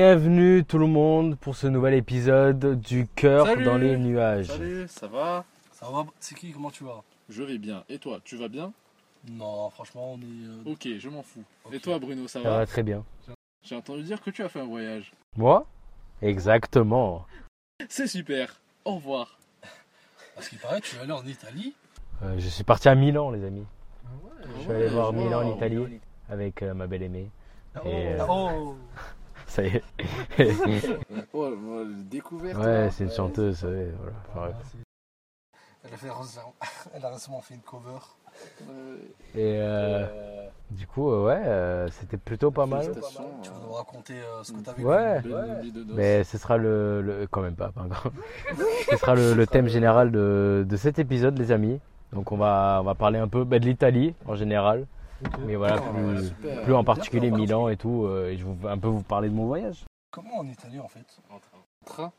Bienvenue tout le monde pour ce nouvel épisode du cœur Salut dans les nuages. Salut, ça va? Ça va C'est qui? Comment tu vas? Je vais bien. Et toi, tu vas bien? Non, franchement, on est. euh, Ok, je m'en fous. Et toi, Bruno, ça Ça va? va très bien. J'ai entendu dire que tu as fait un voyage. Moi? Exactement. C'est super. Au revoir. Parce qu'il paraît, tu es allé en Italie. Euh, je suis parti à Milan les amis. Je suis allé Ouais, voir Milan en. Italie avec euh, ma belle aimée. Et, euh, Oh Ça y est. Oh, découverte. ouais, c'est une chanteuse, vous savez, voilà. Enfin, bref. elle, a fait récemment- elle a récemment fait une cover. Et euh, du coup, euh, ouais, euh, c'était plutôt pas mal. Tu vas nous raconter euh, ce que tu as vécu? Ouais. Mais ce sera le, le- quand même pas, ce sera le, le thème général de, de cet épisode, les amis. Donc on va, on va parler un peu bah, de l'Italie en général, mais voilà, Ah, plus, en particulier Milan et tout. euh, et je vais un peu vous parler de mon voyage. Comment en Italie en fait? En train. Train?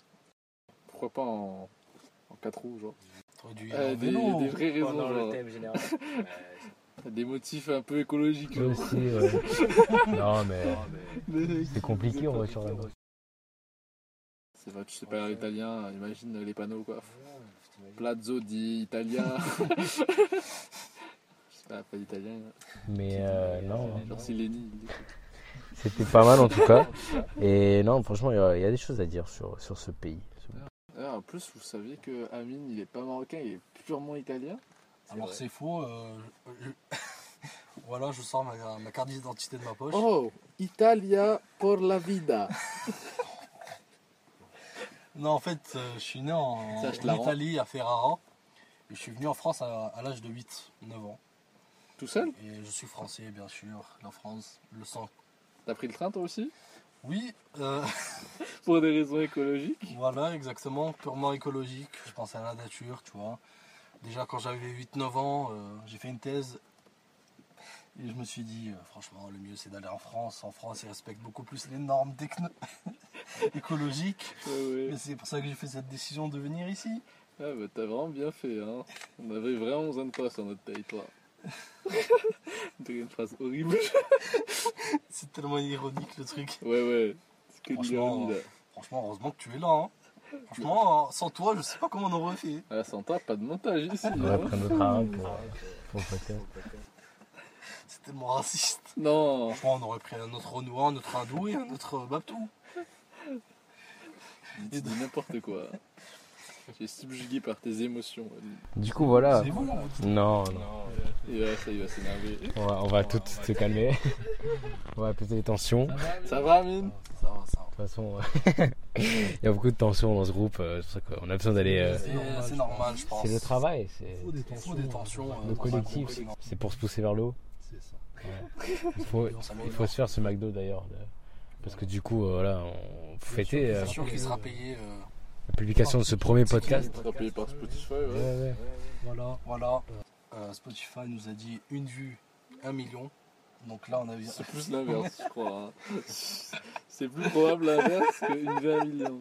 Pourquoi pas en, en 4 roues, genre? Euh, des, vélo. des vraies raisons, genre. général. Des motifs un peu écologiques. ouais. Non, mais c'est compliqué en voiture là-bas. C'est vrai, tu sais pas l'italien, imagine les panneaux quoi. Plazzo di italien. Sais pas, pas italien. Mais euh, non, Genre c'était pas mal en tout cas. Et non, franchement, il y, a- il y a des choses à dire sur, sur ce pays. Ah, en plus, vous saviez que Amine, il est pas marocain, il est purement italien. Alors c'est faux. euh, je- voilà, je sors ma, ma carte d'identité de ma poche. Oh, Italia por la vida. Non, en fait, euh, je suis né en, Ça, je te en la rends. Italie, à Ferrara. Et je suis venu en France à, à l'âge de 8, 9 ans. Tout seul Et je suis français, bien sûr. La France, le sang. T'as pris le train toi aussi Oui, euh, Pour des raisons écologiques voilà, exactement. Purement écologique. Je pense à la nature, tu vois. Déjà, quand j'avais 8-9 ans, euh, j'ai fait une thèse. Et je me suis dit, euh, franchement, le mieux, c'est d'aller en France. En France, ils respectent beaucoup plus les normes techno- écologiques. Ouais, ouais. Et c'est pour ça que j'ai fait cette décision de venir ici. Ah, bah t'as vraiment bien fait, hein. On avait vraiment besoin de toi sur notre territoire. une phrase horrible. C'est tellement ironique le truc. Ouais, ouais. C'est que Franchement, là. Franchement, heureusement que tu es là. hein. Franchement, sans toi, je sais pas comment on aurait fait. Ah, sans toi, pas de montage ici. On va prendre notre arabe pour, pour le podcast. C'est tellement raciste. Non. Franchement, on aurait pris un autre Renoir, un autre hindou et un autre Babtou. Dis n'importe quoi. Tu es subjugué par tes émotions. Du coup, voilà. C'est dites- Non, non. Et là, ça, il va s'énerver. On va, on va tout se calmer. on va apaiser les tensions. De Ça va, Amine? Ça va, ça va. toute façon, euh, il y a beaucoup de tensions dans ce groupe. euh, C'est pour ça qu'on a besoin d'aller. euh, C'est c'est normal, je pense. C'est le travail, c'est Il faut des tensions. euh, le collectif. C'est pour se pousser vers le haut. Il faut, on s'améliore. il faut se faire ce McDo d'ailleurs. de- Parce que du coup, euh, voilà, on fêtait euh, C'est sûr qu'il sera payé. euh, la publication de ce premier podcast. Payé par Spotify, ouais. Ouais, ouais. Voilà, voilà. Euh, Spotify nous a dit une vue, un million. Donc là, on a vu. C'est plus l'inverse, je crois. hein. C'est plus probable l'inverse qu'une vie à un million.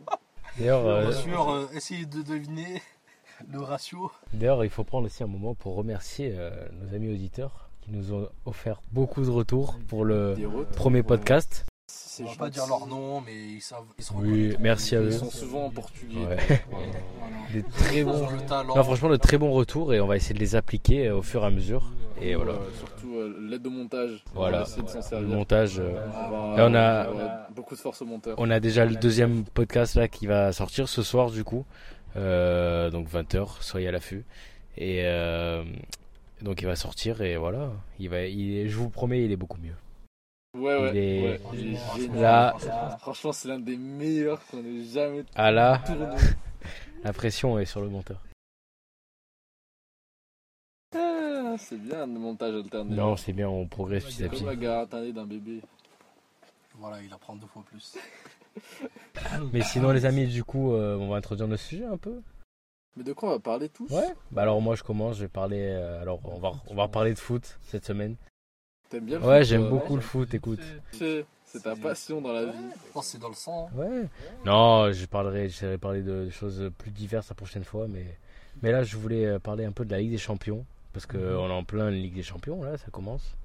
D'ailleurs, euh, Bien sûr, euh, essayez de deviner le ratio. D'ailleurs, il faut prendre aussi un moment pour remercier euh, nos amis auditeurs qui nous ont offert beaucoup de retours pour le premier podcast. On va pas dire leur nom, mais ils savent. Ils se Oui, merci à Ils eux. sont souvent en portugais. Ouais. Voilà. Des très Ils bons. Non, franchement, de très bons retours et on va essayer de les appliquer euh, au fur et à mesure. Et voilà, Euh, surtout euh, l'aide au montage. Voilà. On de le montage. euh, On a- on beaucoup de force au monteur. On a déjà le deuxième podcast là qui va sortir ce soir du coup. Euh, donc 20h, soyez à l'affût. Et euh, donc il va sortir et voilà. Il va, il, je vous promets, il est beaucoup mieux. Ouais, ouais. Il est- ouais. Il est génial. Là, Franchement, c'est l'un des meilleurs qu'on ait jamais ah là, tourné. la pression est sur le monteur. Ah, c'est bien le montage alterné. Non, c'est bien, on progresse petit à C'est petit. comme la d'un bébé. Voilà, il apprend deux fois plus. Mais sinon, les amis, du coup, euh, on va introduire nos sujets un peu. Mais de quoi on va parler tous? Ouais. Bah alors moi, je commence. Je vais parler. euh, alors on va, on va parler de foot cette semaine. T'aimes bien le Ouais, foot, j'aime beaucoup le foot. Écoute. C'est c'est ta passion dans la vie. Je pense que c'est dans le sang. hein. Ouais. Non, je parlerai, j'essaierai de parler de choses plus diverses la prochaine fois, mais mais là, je voulais euh, parler un peu de la Ligue des Champions parce que on est en plein Ligue des Champions là, ça commence.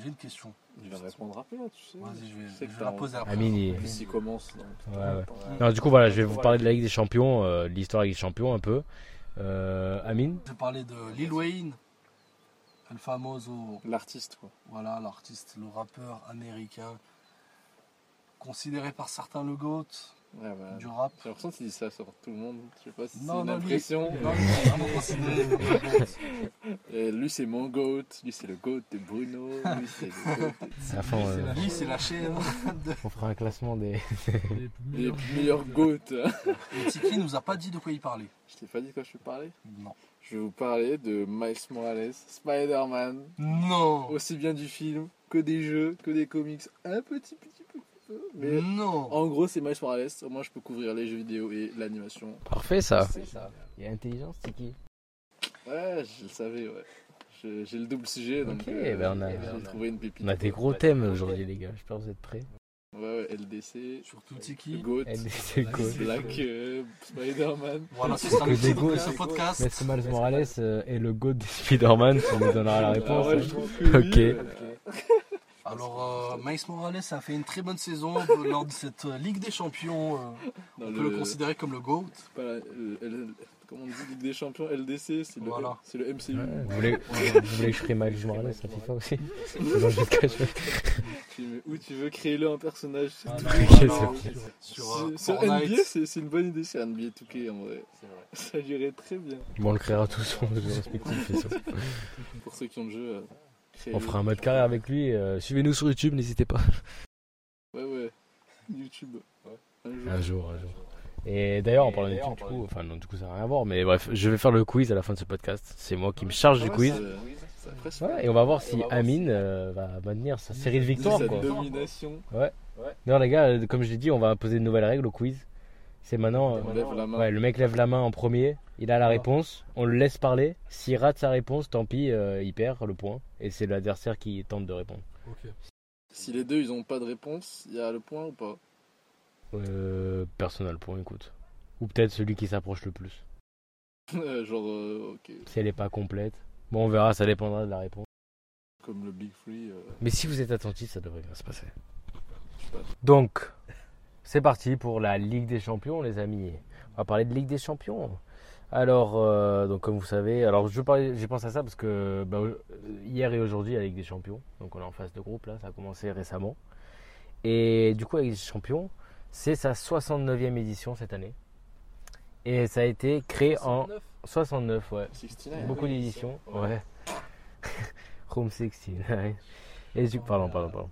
J'ai une question. Il va répondre après, là, tu sais. Vas-y, je vais, Je sais que je vais t'as la poser après. Amine, il- En plus, il commence. donc. Ouais, ouais. Non, du coup, voilà, je vais vous parler de la Ligue des Champions, euh, de l'histoire de la Ligue des Champions un peu. Euh, Amine Je vais parler de Lil Wayne, El Famoso, L'artiste, quoi. voilà, l'artiste, le rappeur américain, considéré par certains le GOAT Ouais, bah, du rap. J'ai l'impression qu'il dit ça sur tout le monde. Je sais pas si c'est Non, une non, lui- impression. Non. Et lui, c'est mon goat. Lui, c'est le goat de Bruno. Lui, c'est le goat fin, euh, Lui, c'est la chaîne. de- on fera un classement des. des meilleurs goats. Et Tiki nous a pas dit de quoi il parlait. Je t'ai pas dit quoi je vais parler? Non. Je vais vous parler de Miles Morales, Spider-Man, Non aussi bien du film que des jeux, que des comics, un petit petit peu. Mais Non en gros, c'est Miles Morales. Au moins, je peux couvrir les jeux vidéo et l'animation. Parfait, ça. C'est ça. Il y a intelligence, Tiki. Ouais, je le savais, ouais. J'ai le double sujet, donc Ok, euh, ben on a- j'ai trouvé une pépite. On a des gros thèmes aujourd'hui, les gars. J'espère que vous êtes prêts. Ouais, ouais, LDC, Surtout Tiki. Goat, LDC Goat. Black, euh, Spider-Man. Voilà, ce sera le des GOAT. ce podcast. Mais ce Miles Morales euh, est le GOAT de Spider-Man, ça nous donnera la réponse. Ah ouais, hein. je trouve que oui, Ok. Alors, euh, Miles Morales a fait une très bonne saison lors de cette euh, Ligue des Champions. euh, dans on peut le considérer comme le GOAT. c'est pas la- le- comment on dit Ligue des Champions LDC, c'est le, Voilà. le MCU. Ouais, vous, voulez, vous voulez que je crée Miles Morales à FIFA aussi le cache Tu mets- Où tu veux créer le un personnage sur Voilà, tous les Ok, jeux. voilà, c'est sur, Sur, euh, sur. NBA, c'est une bonne idée sur NBA 2K en vrai. Ça irait très bien. Bon, on le créera tous en respectif. Pour ceux qui ont le jeu, euh. On fera un mode carrière avec lui. euh, Suivez-nous sur YouTube, n'hésitez pas. Ouais, ouais. YouTube. Un jour. Un jour, un jour. Et d'ailleurs, en parlant de YouTube, du coup, enfin, non, du coup, ça n'a rien à voir, mais bref, je vais faire le quiz à la fin de ce podcast. C'est moi qui me charge du Ouais, quiz. presse Ouais, et on va voir si Amine euh, va maintenir sa série de victoires, Sa quoi. domination. Non, les gars, euh, comme je l'ai dit, on va imposer de nouvelles règles au quiz. C'est maintenant. euh. Ouais, le mec lève la main en premier, il a la réponse, on le laisse parler. S'il rate sa réponse, tant pis, euh, il perd le point. Et c'est l'adversaire qui tente de répondre. Si les deux ils ont pas de réponse, il y a le point ou pas? Euh, personne n'a le point, écoute. Ou peut-être celui qui s'approche le plus. Genre, euh, ok. Si elle n'est pas complète. Bon, on verra, ça dépendra de la réponse. Comme le Big Free. euh, Mais si vous êtes attentif, ça devrait bien se passer. je sais pas. Donc, c'est parti pour la Ligue des Champions, les amis. On va parler de Ligue des Champions. Alors, euh, donc comme vous savez, alors je parlais- j'ai pensé à ça parce que bah, hier et aujourd'hui, la Ligue des Champions, donc on est en phase de groupe là, ça a commencé récemment. Et du coup, la Ligue des Champions, c'est sa 69e édition cette année. Et ça a été créé en 69, ouais. 69. Beaucoup d'éditions, ouais. Room 16, ouais. Et du pardon, pardon, pardon.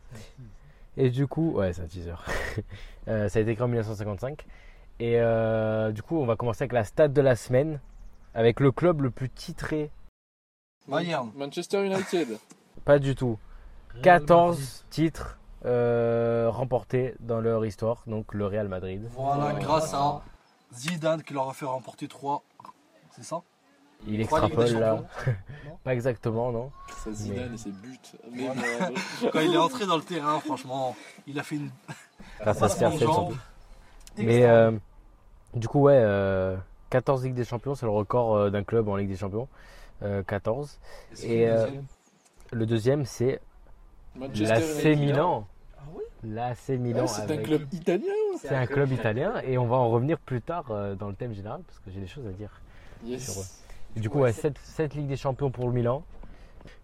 Et du coup, ouais, c'est un teaser. Euh, ça a été créé en 1955. Et euh, du coup, on va commencer avec la stade de la semaine, avec le club le plus titré. Bayern. Manchester United. Pas du tout. 14 titres euh, remportés dans leur histoire, donc le Real Madrid. Voilà, Ouais. grâce à Zidane qui leur a fait remporter 3. C'est ça? Il extrapole là. Pas exactement, non Ça Zidane et ses buts. Mais Voilà. bon, Quand il est entré dans le terrain, franchement, il a fait une Grâce à passement de CR7 surtout. jambes. Mais euh, du coup, ouais, euh, 14 Ligue des Champions, c'est le record euh, d'un club en Ligue des Champions. Euh, 14. c'est et, le euh, deuxième. Le deuxième, c'est l'AC. Milan. Ah oui L'AC Ah, Milan. c'est un club italien. C'est un club italien et on va en revenir plus tard euh, dans le thème général parce que j'ai des choses à dire. Yes. Sur eux. Et du coup, ouais, 7, Ligues des Champions pour le Milan.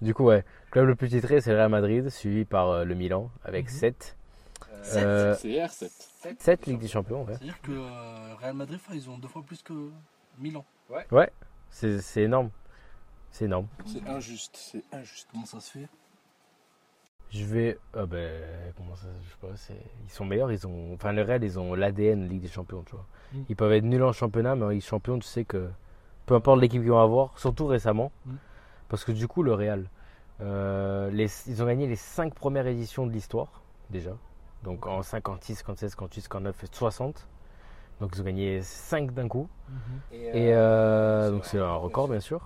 Du coup, ouais, club le plus titré, c'est le Real Madrid, suivi par euh, le Milan avec 7. Euh, C'est R7. 7 Ligues des Champions, ouais. C'est-à-dire que euh, Real Madrid, enfin, ils ont deux fois plus que Milan. C'est c'est énorme. C'est énorme. C'est injuste. C'est injuste. Comment ça se fait? Je vais. Ah ben, comment ça Je sais pas. c'est- Ils sont meilleurs. Ils ont. Enfin, le Real, ils ont l'ADN Ligue des Champions, tu vois. Mm. Ils peuvent être nuls en championnat, mais en Ligue des Champions, tu sais que. Peu importe l'équipe qu'ils vont avoir, surtout récemment. Mm. Parce que du coup, le Real, euh, les, ils ont gagné les 5 premières éditions de l'histoire, déjà. Donc en 56, 56, 58, 59 et 60. Donc ils ont gagné 5 d'un coup. Et euh, donc c'est un record bien sûr.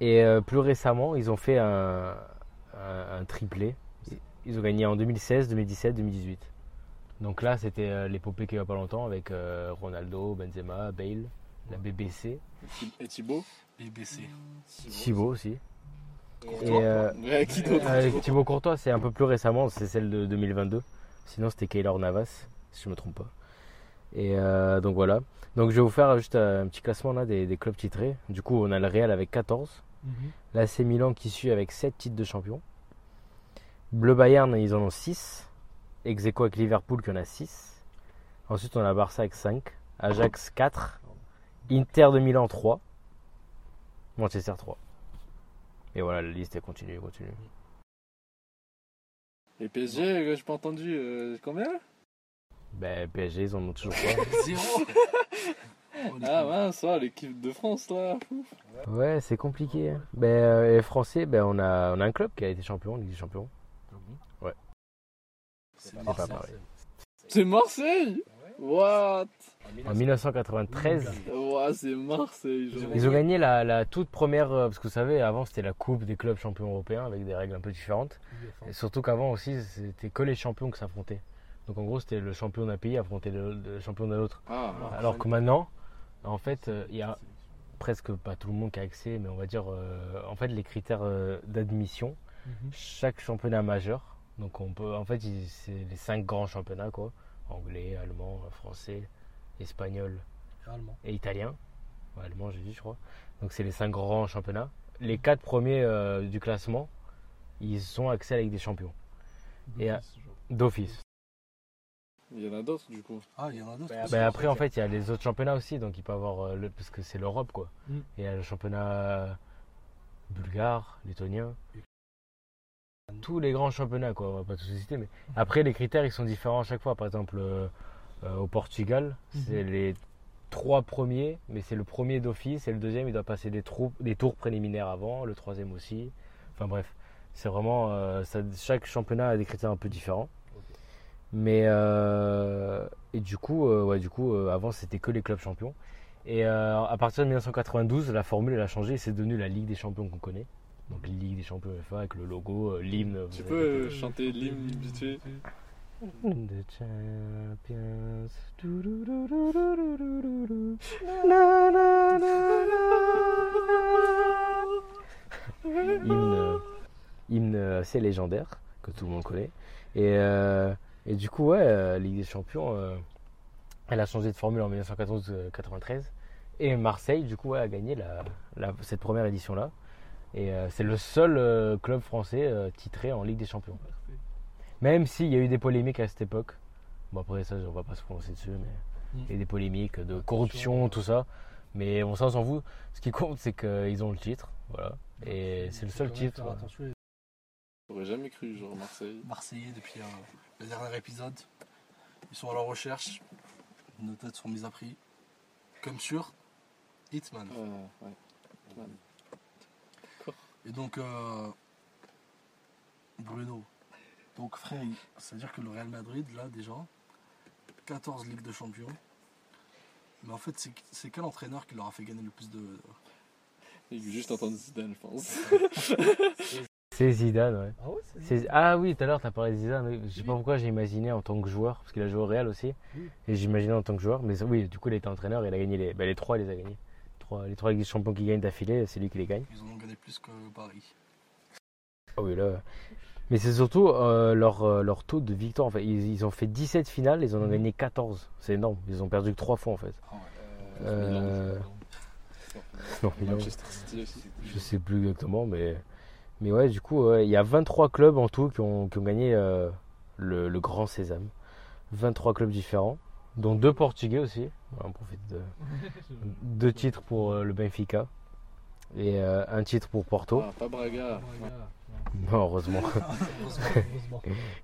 Et euh, plus récemment, ils ont fait un, un, un triplé. Ils ont gagné en 2016, 2017, 2018. Donc là, c'était euh, l'épopée qu'il n'y a pas longtemps avec euh, Ronaldo, Benzema, Bale, la BBC, Et Thibaut? BBC. Thibaut aussi. Et euh, Ouais, qui d'autre? euh, Thibaut Courtois, c'est un peu plus récemment, c'est celle de 2022. Sinon, c'était Keylor Navas, si je me trompe pas. Et euh, donc voilà. Donc je vais vous faire juste un petit classement là des, des clubs titrés. Du coup, on a le Real avec 14. L'AC Milan qui suit avec 7 titres de champion. Bleu Bayern, ils en ont 6. Ex aequo avec Liverpool qui en a 6. Ensuite, on a Barça avec 5. Ajax 4. Inter de Milan 3. Manchester 3. Et voilà, la liste elle continue, continue. Et PSG, euh, j'ai pas entendu. euh, combien Ben, PSG, ils en ont toujours pas. Zéro Ah mince, ouais, l'équipe de France là. Ouais, c'est compliqué. hein. Ben, euh, les Français, ben, on, a, on a un club qui a été champion, Ligue des Champions. C'est pas Marseille. pareil. C'est Marseille? What? En 1993, Ouais, c'est Marseille. genre. ils ont gagné la, la toute première. euh, Parce que vous savez, avant, c'était la Coupe des clubs champions européens avec des règles un peu différentes. Et surtout qu'avant aussi, c'était que les champions qui s'affrontaient. Donc en gros, c'était le champion d'un pays affronter le, le champion d'un autre. Ah, Alors que maintenant, en fait, euh, il y a presque pas tout le monde qui a accès, mais on va dire, euh, en fait, les critères euh, d'admission, chaque championnat majeur. Donc on peut, en fait, c'est les cinq grands championnats quoi, anglais, allemand, français, espagnol Allemand. et italien. Ouais, allemand, j'ai dit, je crois. Donc c'est les cinq grands championnats. Les quatre premiers euh, du classement, ils ont accès à la Ligue des Champions Et, euh, d'office. il y en a d'autres du coup. Ah, il y en a d'autres. Ben après, en fait, il y a les autres championnats aussi, donc il peut avoir euh, le, parce que c'est l'Europe quoi. Mm. Et il y a le championnat bulgare, lettonien, tous les grands championnats quoi. On va pas tous les citer, mais après les critères ils sont différents à chaque fois. Par exemple, euh, euh, au Portugal, c'est les trois premiers, mais c'est le premier d'office et le deuxième il doit passer des, trous, des tours préliminaires avant, le troisième aussi. Enfin bref, c'est vraiment euh, ça, chaque championnat a des critères un peu différents. Mais euh, et du coup, euh, ouais, du coup, euh, avant c'était que les clubs champions. Et euh, à partir de 1992, la formule elle a changé et c'est devenu la Ligue des champions qu'on connaît. Donc Ligue des champions FA avec le logo, euh, l'hymne. Tu peux euh, chanter l'hymne vite fait The champions. Hymne, hymne assez légendaire que tout le monde connaît. Et, euh, et du coup, ouais, euh, Ligue des Champions, euh, elle a changé de formule en 1914-93. Et Marseille, du coup, ouais, a gagné la, la- cette première édition-là. Et euh, c'est le seul euh, club français euh, titré en Ligue des Champions. Même s'il y a eu des polémiques à cette époque. Bon, après ça, on va pas se prononcer dessus, mais il y a des polémiques de corruption, tout ça. Mais on s'en s'en fout. Ce qui compte, c'est qu'ils ont le titre. Voilà. Et c'est le seul titre. J'aurais jamais cru, genre Marseille. Marseillais depuis euh, le dernier épisode. Ils sont à la recherche. Nos têtes sont mises à prix. Comme sur Hitman. Ah, ouais. Et donc, euh, Bruno. Donc, frère, c'est-à-dire que le Real Madrid, là, déjà, 14 Ligues de Champions. Mais en fait, c'est quel entraîneur qui leur a fait gagner le plus de. Veut juste entendre Zidane, je pense. C'est Zidane, ouais. Ah ouais C'est- Ah oui, tout à l'heure, tu as parlé de Zidane. oui. Je sais pas pourquoi j'ai imaginé en tant que joueur, parce qu'il a joué au Real aussi. Oui. Et j'imaginais en tant que joueur. Mais oui, du coup, il était entraîneur et il a gagné les, bah, les trois, il les a gagnés. Trois, les trois Ligues des champions qui gagnent d'affilée, c'est lui qui les gagne. Ils en ont gagné plus que Paris. Ah oui, là. Mais c'est surtout euh, leur, euh, leur taux de victoire. En fait. ils, ils ont fait 17 finales, ils en ont Mhm. gagné 14. C'est énorme. Ils ont perdu que 3 fois en fait. Ouais. Euh, Non, Milan, Manchester City aussi. je sais plus exactement, mais, mais ouais, du coup, ouais, il y a 23 clubs en tout qui ont, qui ont gagné euh, le, le Grand Sésame. 23 clubs différents, dont deux Portugais aussi. On profite de deux titres pour euh, le Benfica et euh, un titre pour Porto. Ah, pas Braga. Non, heureusement.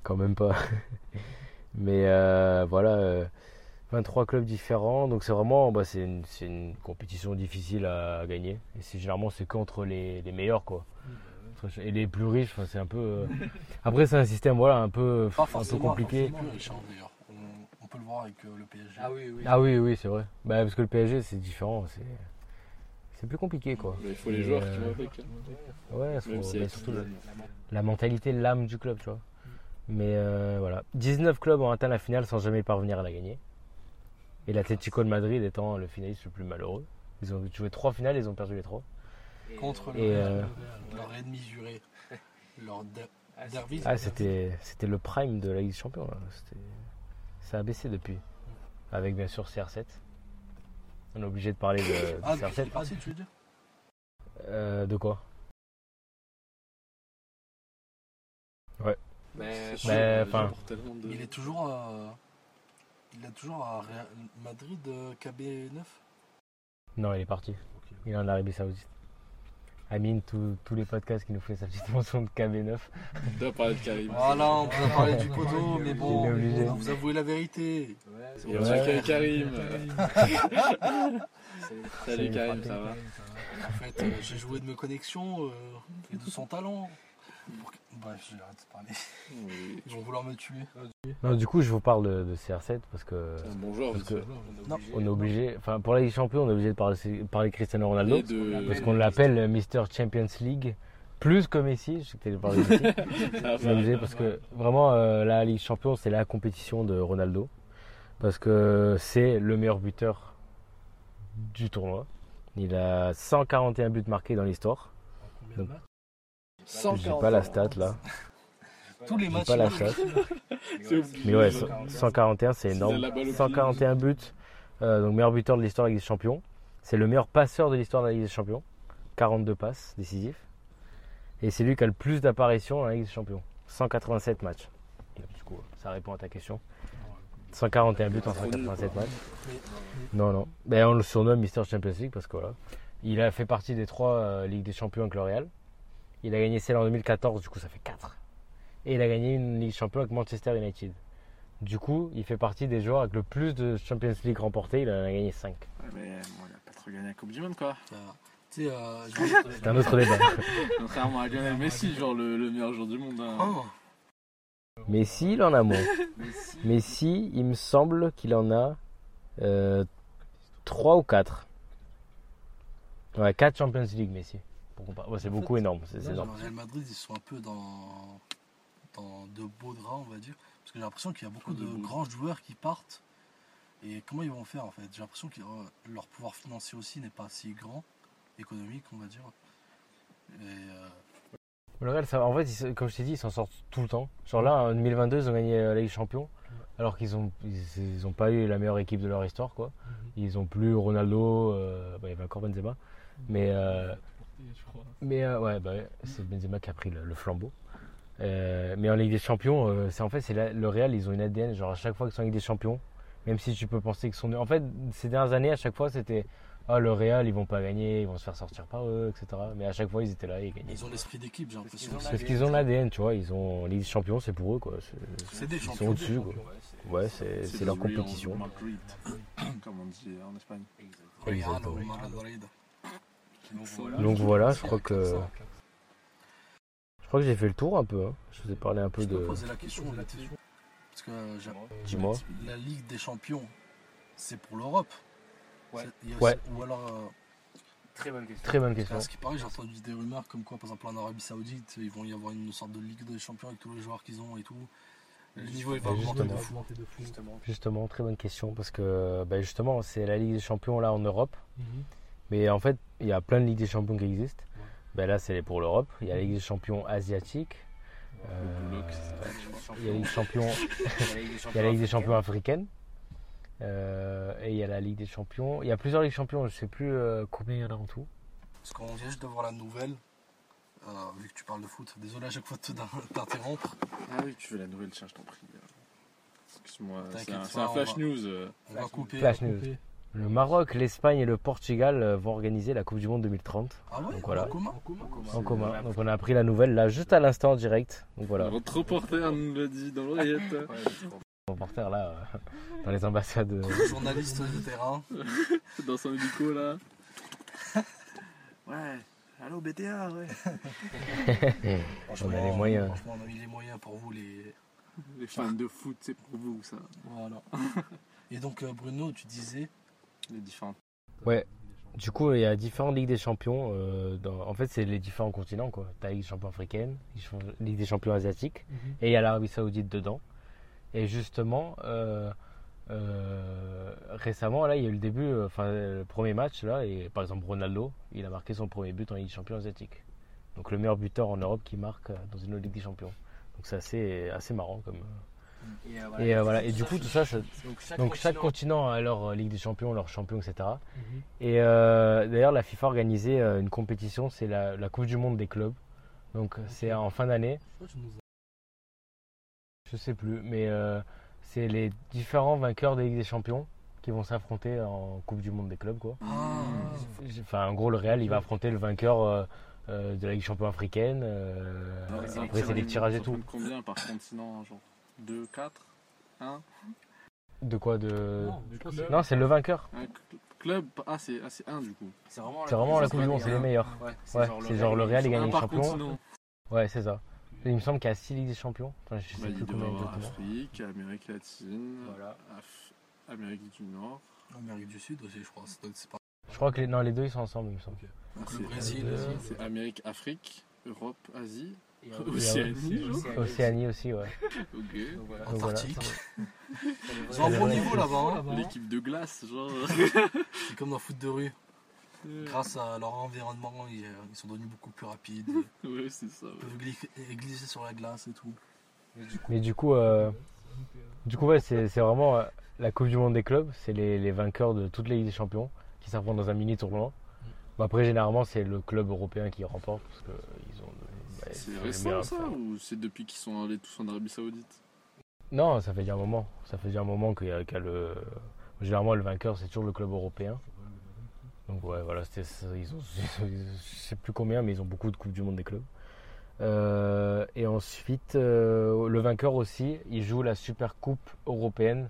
Quand même pas. Mais euh, voilà, euh, 23 clubs différents, donc c'est vraiment, bah, c'est une, compétition difficile à, à gagner. Et c'est généralement c'est qu'entre les, les meilleurs quoi. Et les plus riches, c'est un peu. euh, Après c'est un système voilà un peu, un peu compliqué. hein, d'ailleurs. On, on peut le voir avec euh, le PSG. Ah oui, oui. Ah oui oui c'est vrai. Bah, parce que le PSG c'est différent, c'est c'est plus compliqué quoi. Mais il faut les joueurs euh, qui vont avec. hein. Ouais, faut- si bah, surtout la mentalité, l'âme du club, tu vois. Mais euh, voilà. 19 clubs ont atteint la finale sans jamais parvenir à la gagner. Et l'Atlético de Madrid étant le finaliste le plus malheureux. Ils ont joué trois finales, ils ont perdu les trois. Contre Et, euh, leur ennemi juré. Leur derby. Ah, c'était c'était le prime de la Ligue des Champions. Ça a baissé depuis. Avec bien sûr CR7. On est obligé de parler de, de Ah, depuis qu'il CR7. est parti, tu veux dire? Euh, de quoi? Mais Mais, enfin- de- Il est toujours à. Il est toujours à Madrid euh, KB9 Non, il est parti. Il est en Arabie Saoudite. Amine, tous- tous les podcasts qui nous fait sa petite mention de KB9. On doit parler de Karim. Voilà, on peut parler du poteau, mais bon, obligé. vous avouez la vérité. Ouais. qu'il y a Karim. C'est Salut Karim, ça va En fait, euh, j'ai joué de mes connexions euh, et de son talent. Pour que- Bref, j'arrête de parler. Oui. Ils vont vouloir me tuer. Non, du coup, je vous parle de, de CR7 parce que C'est un bon joueur. Parce que- on est obligé. Enfin, pour la Ligue des Champions, on est obligé de parler, parler de Cristiano Ronaldo. De- Parce qu'on l'appelle Mister Champions League. Plus que Messi, je sais que tu parlé de Messi. Ah, On est obligé parce que vraiment, euh, la Ligue des Champions, c'est la compétition de Ronaldo. Parce que c'est le meilleur buteur du tournoi. Il a 141 buts marqués dans l'histoire. Combien de Donc, matchs J'ai pas la stat là. Tous les matchs. pas la stat. Mais ouais, so- 141 c'est énorme. de la balle au pied. 141 buts, euh, donc meilleur buteur de l'histoire de la Ligue des Champions. C'est le meilleur passeur de l'histoire de la Ligue des Champions. 42 passes décisifs. Et c'est lui qui a le plus d'apparitions dans la Ligue des Champions. 187 matchs. Du coup, ça répond à ta question. 141 buts en 187 matchs. Non, non. Ben, on le surnomme Mister Champions League parce que voilà. Il a fait partie des trois euh, Ligues des Champions avec le Real. Il a gagné celle en 2014, du coup ça fait 4. Et il a gagné une Ligue des Champions avec Manchester United. Du coup, il fait partie des joueurs avec le plus de Champions League remportés. Il en a gagné 5. Ouais, mais bon, il a pas trop gagné la Coupe du Monde, quoi. Euh, sais, euh, je- C'est un autre débat. Contrairement à Lionel Messi, genre le, le meilleur joueur du monde. hein. Oh, Messi, il en a moins. Messi, il me semble qu'il en a 3 ou 4. Ouais, 4 Champions League, Messi. Pour comparer. Ouais, c'est beaucoup fait, énorme. C'est c'est le. Real Madrid, ils sont un peu dans, dans de beaux draps, on va dire. Parce que j'ai l'impression qu'il y a beaucoup De grands joueurs qui partent. Et comment ils vont faire en fait? J'ai l'impression que euh, leur pouvoir financier aussi n'est pas si grand, économique, on va dire. Et euh, Le Real, ça, en fait, ils- comme je t'ai dit, ils s'en sortent tout le temps. Genre là, en 2022, ils ont gagné euh, la Ligue des Champions. Alors qu'ils ont, ils, ils ont pas eu la meilleure équipe de leur histoire, quoi. Ils ont plus Ronaldo, euh, bah, il y avait encore Benzema. Mais, euh, mais euh, ouais, bah, ouais, c'est Benzema qui a pris le, le flambeau. Euh, mais en Ligue des Champions, euh, c'est en fait, c'est la- le Real, ils ont une ADN. Genre à chaque fois qu'ils sont en Ligue des Champions, même si tu peux penser qu'ils sont. En fait, ces dernières années, à chaque fois, c'était ah le Real, ils vont pas gagner, ils vont se faire sortir par eux, etc. Mais à chaque fois, ils étaient là, ils gagnaient. ils ont l'esprit d'équipe, j'ai l'impression. Parce qu'ils ont l'ADN, tu vois, ils ont Ligue des Champions, c'est pour eux, quoi. C'est- C'est des Ils champions. sont au-dessus, quoi. Ouais, c'est c'est leur compétition. Madrid, comme on dit en Espagne. Real Exactement. Donc voilà, je crois que je crois que j'ai fait le tour un peu. hein. Je vous ai parlé un peu Je de. posais la question, parce que euh, j'ai- Dis-moi. la Ligue des Champions, c'est pour l'Europe. Ouais. A- Ouais. Ou alors, euh, Très bonne question. Très bonne question. ce qui paraît, j'ai entendu des rumeurs comme quoi, par exemple, en Arabie Saoudite, ils vont y avoir une sorte de Ligue des Champions avec tous les joueurs qu'ils ont et tout. Le niveau il va Bah, augmenter de justement. fou. Justement. Justement, très bonne question parce que bah, justement, c'est la Ligue des Champions là en Europe. Mhm. Mais en fait, il y a plein de Ligues des Champions qui existent. Bah, là, c'est pour l'Europe. Il y a la Ligue des Champions asiatique. Euh, il y a la Ligue des Champions, il y a la Ligue des Champions africaine. Euh, et il y a la Ligue des Champions. Il y a plusieurs Ligues des Champions. Je sais plus euh, combien il y en a en tout. Parce qu'on vient juste de voir la nouvelle, euh, vu que tu parles de foot. Désolé à chaque fois de te- t'interrompre. Ah oui, tu veux la nouvelle, tiens, je t'en prie. Excuse-moi, c'est un, on flash va- news. On va couper. Flash news. couper. Le Maroc, l'Espagne et le Portugal euh, vont organiser la Coupe du Monde 2030 Ah ouais Donc voilà. En commun en commun. Donc on a appris la nouvelle là juste à l'instant en direct. Donc voilà, Notre reporter nous l'a dit dans l'oreillette. reporter là euh, dans les ambassades. euh, Journaliste de terrain. dans son hélico là. Ouais, allô BTA, ouais. Franchement, On a les moyens. Franchement, on a mis les moyens pour vous. les. Les fans de foot, c'est pour vous ça. Voilà. Et donc, Bruno, tu disais. Les différentes. Du coup, il y a différentes ligues des champions. euh, dans- En fait, c'est les différents continents quoi. T'as la Ligue des champions africaine, Ligue des champions asiatique, et il y a l'Arabie Saoudite dedans. Et justement, euh, euh, récemment, là, il y a eu le début, euh, enfin, le premier match, là, et par exemple, Ronaldo, il a marqué son premier but en Ligue des Champions asiatique. Donc, le meilleur buteur en Europe qui marque dans une autre Ligue des Champions. Donc, c'est assez, assez marrant comme. Et, euh, Et, euh, voilà. et du coup, tout ça, ça- Donc chaque, donc chaque continent- continent a leur Ligue des Champions, leur champion, etc. Mhm. Et euh, d'ailleurs, la FIFA a organisé une compétition, c'est la, la Coupe du Monde des clubs. Donc c'est en fin d'année, Je sais plus, mais euh, c'est les différents vainqueurs des Ligue des Champions qui vont s'affronter en Coupe du Monde des clubs, quoi. Ah, Enfin, en gros, le Real, il va affronter le vainqueur euh, euh, de la Ligue des Champions africaine. euh, ça après, c'est des représente- tirages et tout. Combien par continent Genre? 2, 4 1 De quoi de... non, c'est- Non, c'est le vainqueur. Un cl- club Ah, c'est ah, c'est 1 du coup. C'est vraiment C'est vraiment la Coupe du Monde, c'est les meilleurs. Ouais, Ouais, c'est genre le Real, il gagne les champions. Ouais, c'est ça. Il me semble qu'il y a 6 Ligues des Champions. Enfin, je sais Bah, plus combien avoir. Afrique, Amérique latine, Voilà. Af- Amérique du Nord. Amérique du Sud aussi, je crois. C'est pas- Je crois que les, non, les deux ils sont ensemble, il me semble. Ah, Donc, c'est- le Brésil, euh. C'est Amérique, Afrique, Europe, Asie, Océanie. aussi, ouais. Ok. Donc voilà. Antarctique. C'est Ils ont un bon niveau là-bas. hein. L'équipe de glace, genre. C'est comme dans le foot de rue. Grâce à leur environnement, ils, euh, ils sont devenus beaucoup plus rapides. Ils ouais, c'est ça. ouais. peuvent gli- glisser sur la glace et tout. Mais du coup, euh, du coup ouais, c'est c'est vraiment euh, la Coupe du Monde des clubs. C'est les, les vainqueurs de toutes les Ligues des Champions qui s'affrontent dans un mini tournoi. Bon, après, généralement, c'est le club européen qui remporte parce que ils ont. C'est récent ça ou c'est depuis qu'ils sont allés tous en Arabie Saoudite Non, ça fait déjà un moment. Ça fait déjà un moment qu'il y a, le. Généralement, le vainqueur, c'est toujours le club européen. Donc, ouais, voilà, c'était ça. Ils ont, je sais plus combien, mais ils ont beaucoup de Coupes du Monde des clubs. Euh, et ensuite, euh, le vainqueur aussi, il joue la Super Coupe européenne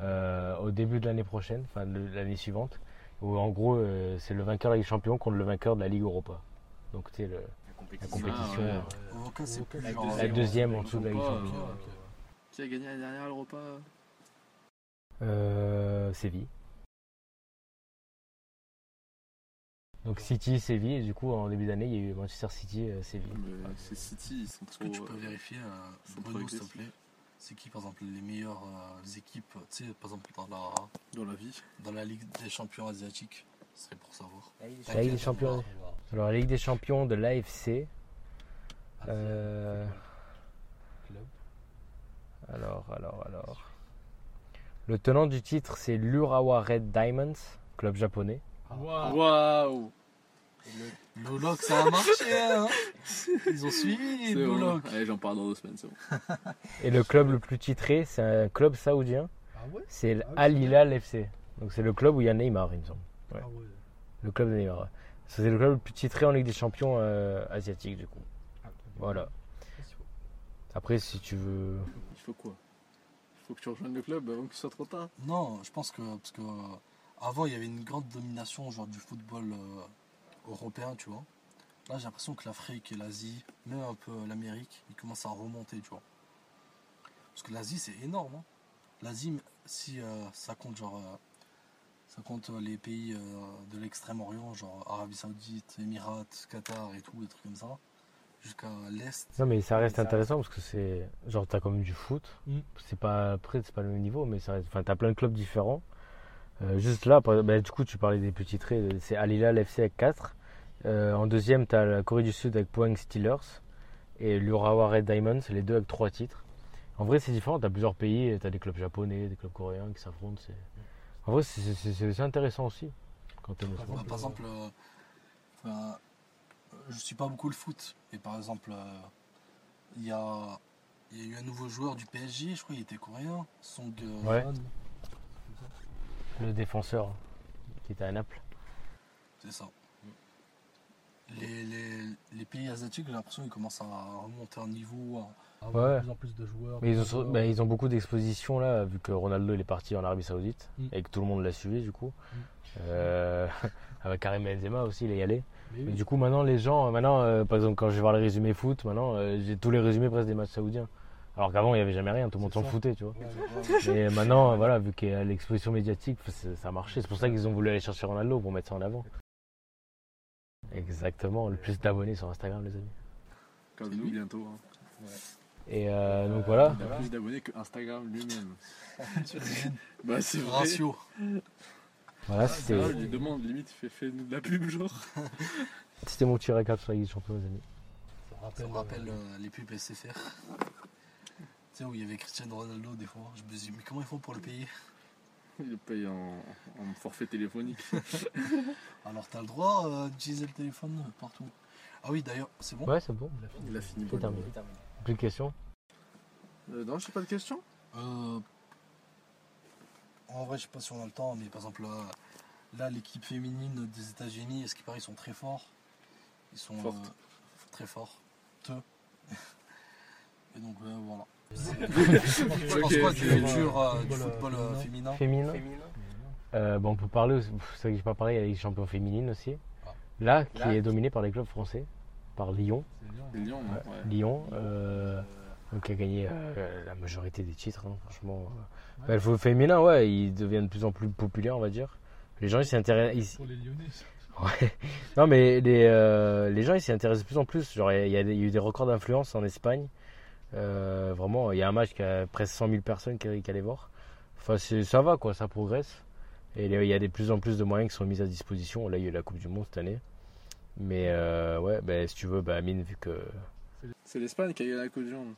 euh, au début de l'année prochaine, enfin de l'année suivante. Où en gros, c'est le vainqueur de la Ligue Champions contre le vainqueur de la Ligue Europa. Donc, tu sais, le- La la compétition. ouais. euh, La genre. la deuxième en dessous de la Ligue des pas, Champions. euh. Qui a gagné l'année dernière l'Europa Euh, Séville. Donc City, Séville, et du coup en début d'année il y a eu Manchester City, euh, Séville. C'est City, ils sont Est-ce que tu peux vérifier, euh, Bruno, s'il te plaît C'est qui, par exemple, les meilleures euh, équipes, tu sais, par exemple, dans la, dans la vie. dans la Ligue des champions asiatiques? Ce serait pour savoir. La Ligue des La Ligue des Champions. Champions. Alors la Ligue des Champions de l'AFC. Euh, alors, alors, alors. Le tenant du titre c'est l'Urawa Red Diamonds, club japonais. Waouh Blue Lock, ça a marché, hein Ils ont suivi, Blue bon. Allez, j'en parle dans deux semaines, c'est bon. Et le club le plus titré c'est un club saoudien, Ah ouais? C'est Ah oui, Al c'est Hilal FC. Donc c'est le club où il y a Neymar il me semble. Ouais. Ah ouais. Le club de Neymar. C'est le club le plus titré en Ligue des Champions euh, asiatique du coup. Voilà. Après si tu veux... Il faut quoi? Il faut que tu rejoignes le club avant que ce soit trop tard? Non, je pense que parce que avant il y avait une grande domination genre du football euh, européen, tu vois. Là, j'ai l'impression que l'Afrique et l'Asie, même un peu l'Amérique, ils commencent à remonter, tu vois. Parce que l'Asie, c'est énorme. hein. L'Asie, si euh, ça compte genre euh, ça compte euh, les pays euh, de l'extrême-orient, genre Arabie Saoudite, Émirats, Qatar et tout, des trucs comme ça, jusqu'à l'est. Non mais ça reste Ça intéressant parce que c'est genre t'as comme du foot. Mm. C'est pas après c'est pas le même niveau mais ça reste... enfin t'as plein de clubs différents. Euh, juste là par- bah, du coup tu parlais des petits traits c'est Al Hilal FC avec 4. Euh, en deuxième t'as la Corée du Sud avec Pohang Steelers et l'Urawa Red Diamonds les deux avec trois titres. En vrai c'est différent t'as plusieurs pays t'as des clubs japonais des clubs coréens qui s'affrontent c'est en vrai c'est- intéressant aussi quand t'aimes le Bah, sport. par exemple, euh, je suis pas beaucoup le foot, mais par exemple, euh, il y, a, il y a eu un nouveau joueur du PSG, je crois qu'il était coréen, Song Ouais. Le défenseur qui était à Naples. c'est ça. Les, les, les pays asiatiques, j'ai l'impression qu'ils commencent à remonter un niveau. Avoir Ouais. de plus en plus de joueurs. Mais ils de ont, joueurs. bah, ils ont beaucoup d'expositions là, vu que Ronaldo il est parti en Arabie Saoudite Mm. et que tout le monde l'a suivi du coup. Mm. Euh, avec Karim Benzema aussi, il est y allé. Mais Mais oui. du coup, maintenant les gens, maintenant, euh, par exemple, quand je vais voir les résumés foot, maintenant euh, j'ai tous les résumés presque des matchs saoudiens. Alors qu'avant il n'y avait jamais rien, tout le monde s'en foutait, tu vois. Ouais. Mais maintenant, euh, voilà, vu qu'il y a l'exposition médiatique, ça a marché. C'est pour ça qu'ils ont voulu aller chercher Ronaldo pour mettre ça en avant. Exactement, le plus d'abonnés sur Instagram, les amis. Comme nous bientôt. hein. Et euh, donc voilà. Il a plus d'abonnés que Instagram lui-même. bah, c'est vrai. Ratio. Voilà, Ah, c'était je lui demande, limite, fais, fais nous de la pub, genre. c'était mon petit récap sur la Ligue des Champions, les amis. Ça me rappelle euh, les pubs SFR. Tu sais, où il y avait Cristiano Ronaldo des fois. Je me dis, mais comment ils font pour le payer? Il le paye en, en forfait téléphonique. Alors, t'as le droit euh, d'utiliser le téléphone partout. Ah oui, d'ailleurs, c'est bon? Ouais, c'est bon. Il a fini. C'est terminé. Plus de questions? Euh, non, j'ai pas de questions. Euh, En vrai, je sais pas si on a le temps, mais par exemple, là, là, l'équipe féminine des États-Unis, est-ce qu'il paraît, ils sont très forts? Ils sont euh, très forts. Te. Et donc, euh, voilà. Tu Ok, penses quoi du futur euh, du football euh, féminin Féminin euh, bon, On peut parler, aussi- c'est vrai que j'ai pas parlé, il y a des Champions féminine aussi. Ah. Là, qui est dominée par les clubs français, par Lyon. Lyon, Ouais, Ouais. Lyon, euh, donc qui a gagné euh, la majorité des titres, hein, franchement. euh. Bah, le foot féminin, ouais, il devient de plus en plus populaire, on va dire. Les gens, ils s'intéressent. ils- Pour les Lyonnais. Ouais. Non, mais les, euh, les gens, ils s'y intéressent de plus en plus. Genre, il y, a y eu des records d'influence en Espagne. Vraiment, il y a un match qui a presque 100 000 personnes qui, qui allaient voir. Enfin, c'est- ça va, quoi, ça progresse. Et il y a de plus en plus de moyens qui sont mis à disposition. Là, il y a eu la Coupe du Monde cette année. Mais ouais, ouais, ben, si tu veux, bah, Amine, vu que. C'est l'Espagne qui a gagné la Coupe du Monde.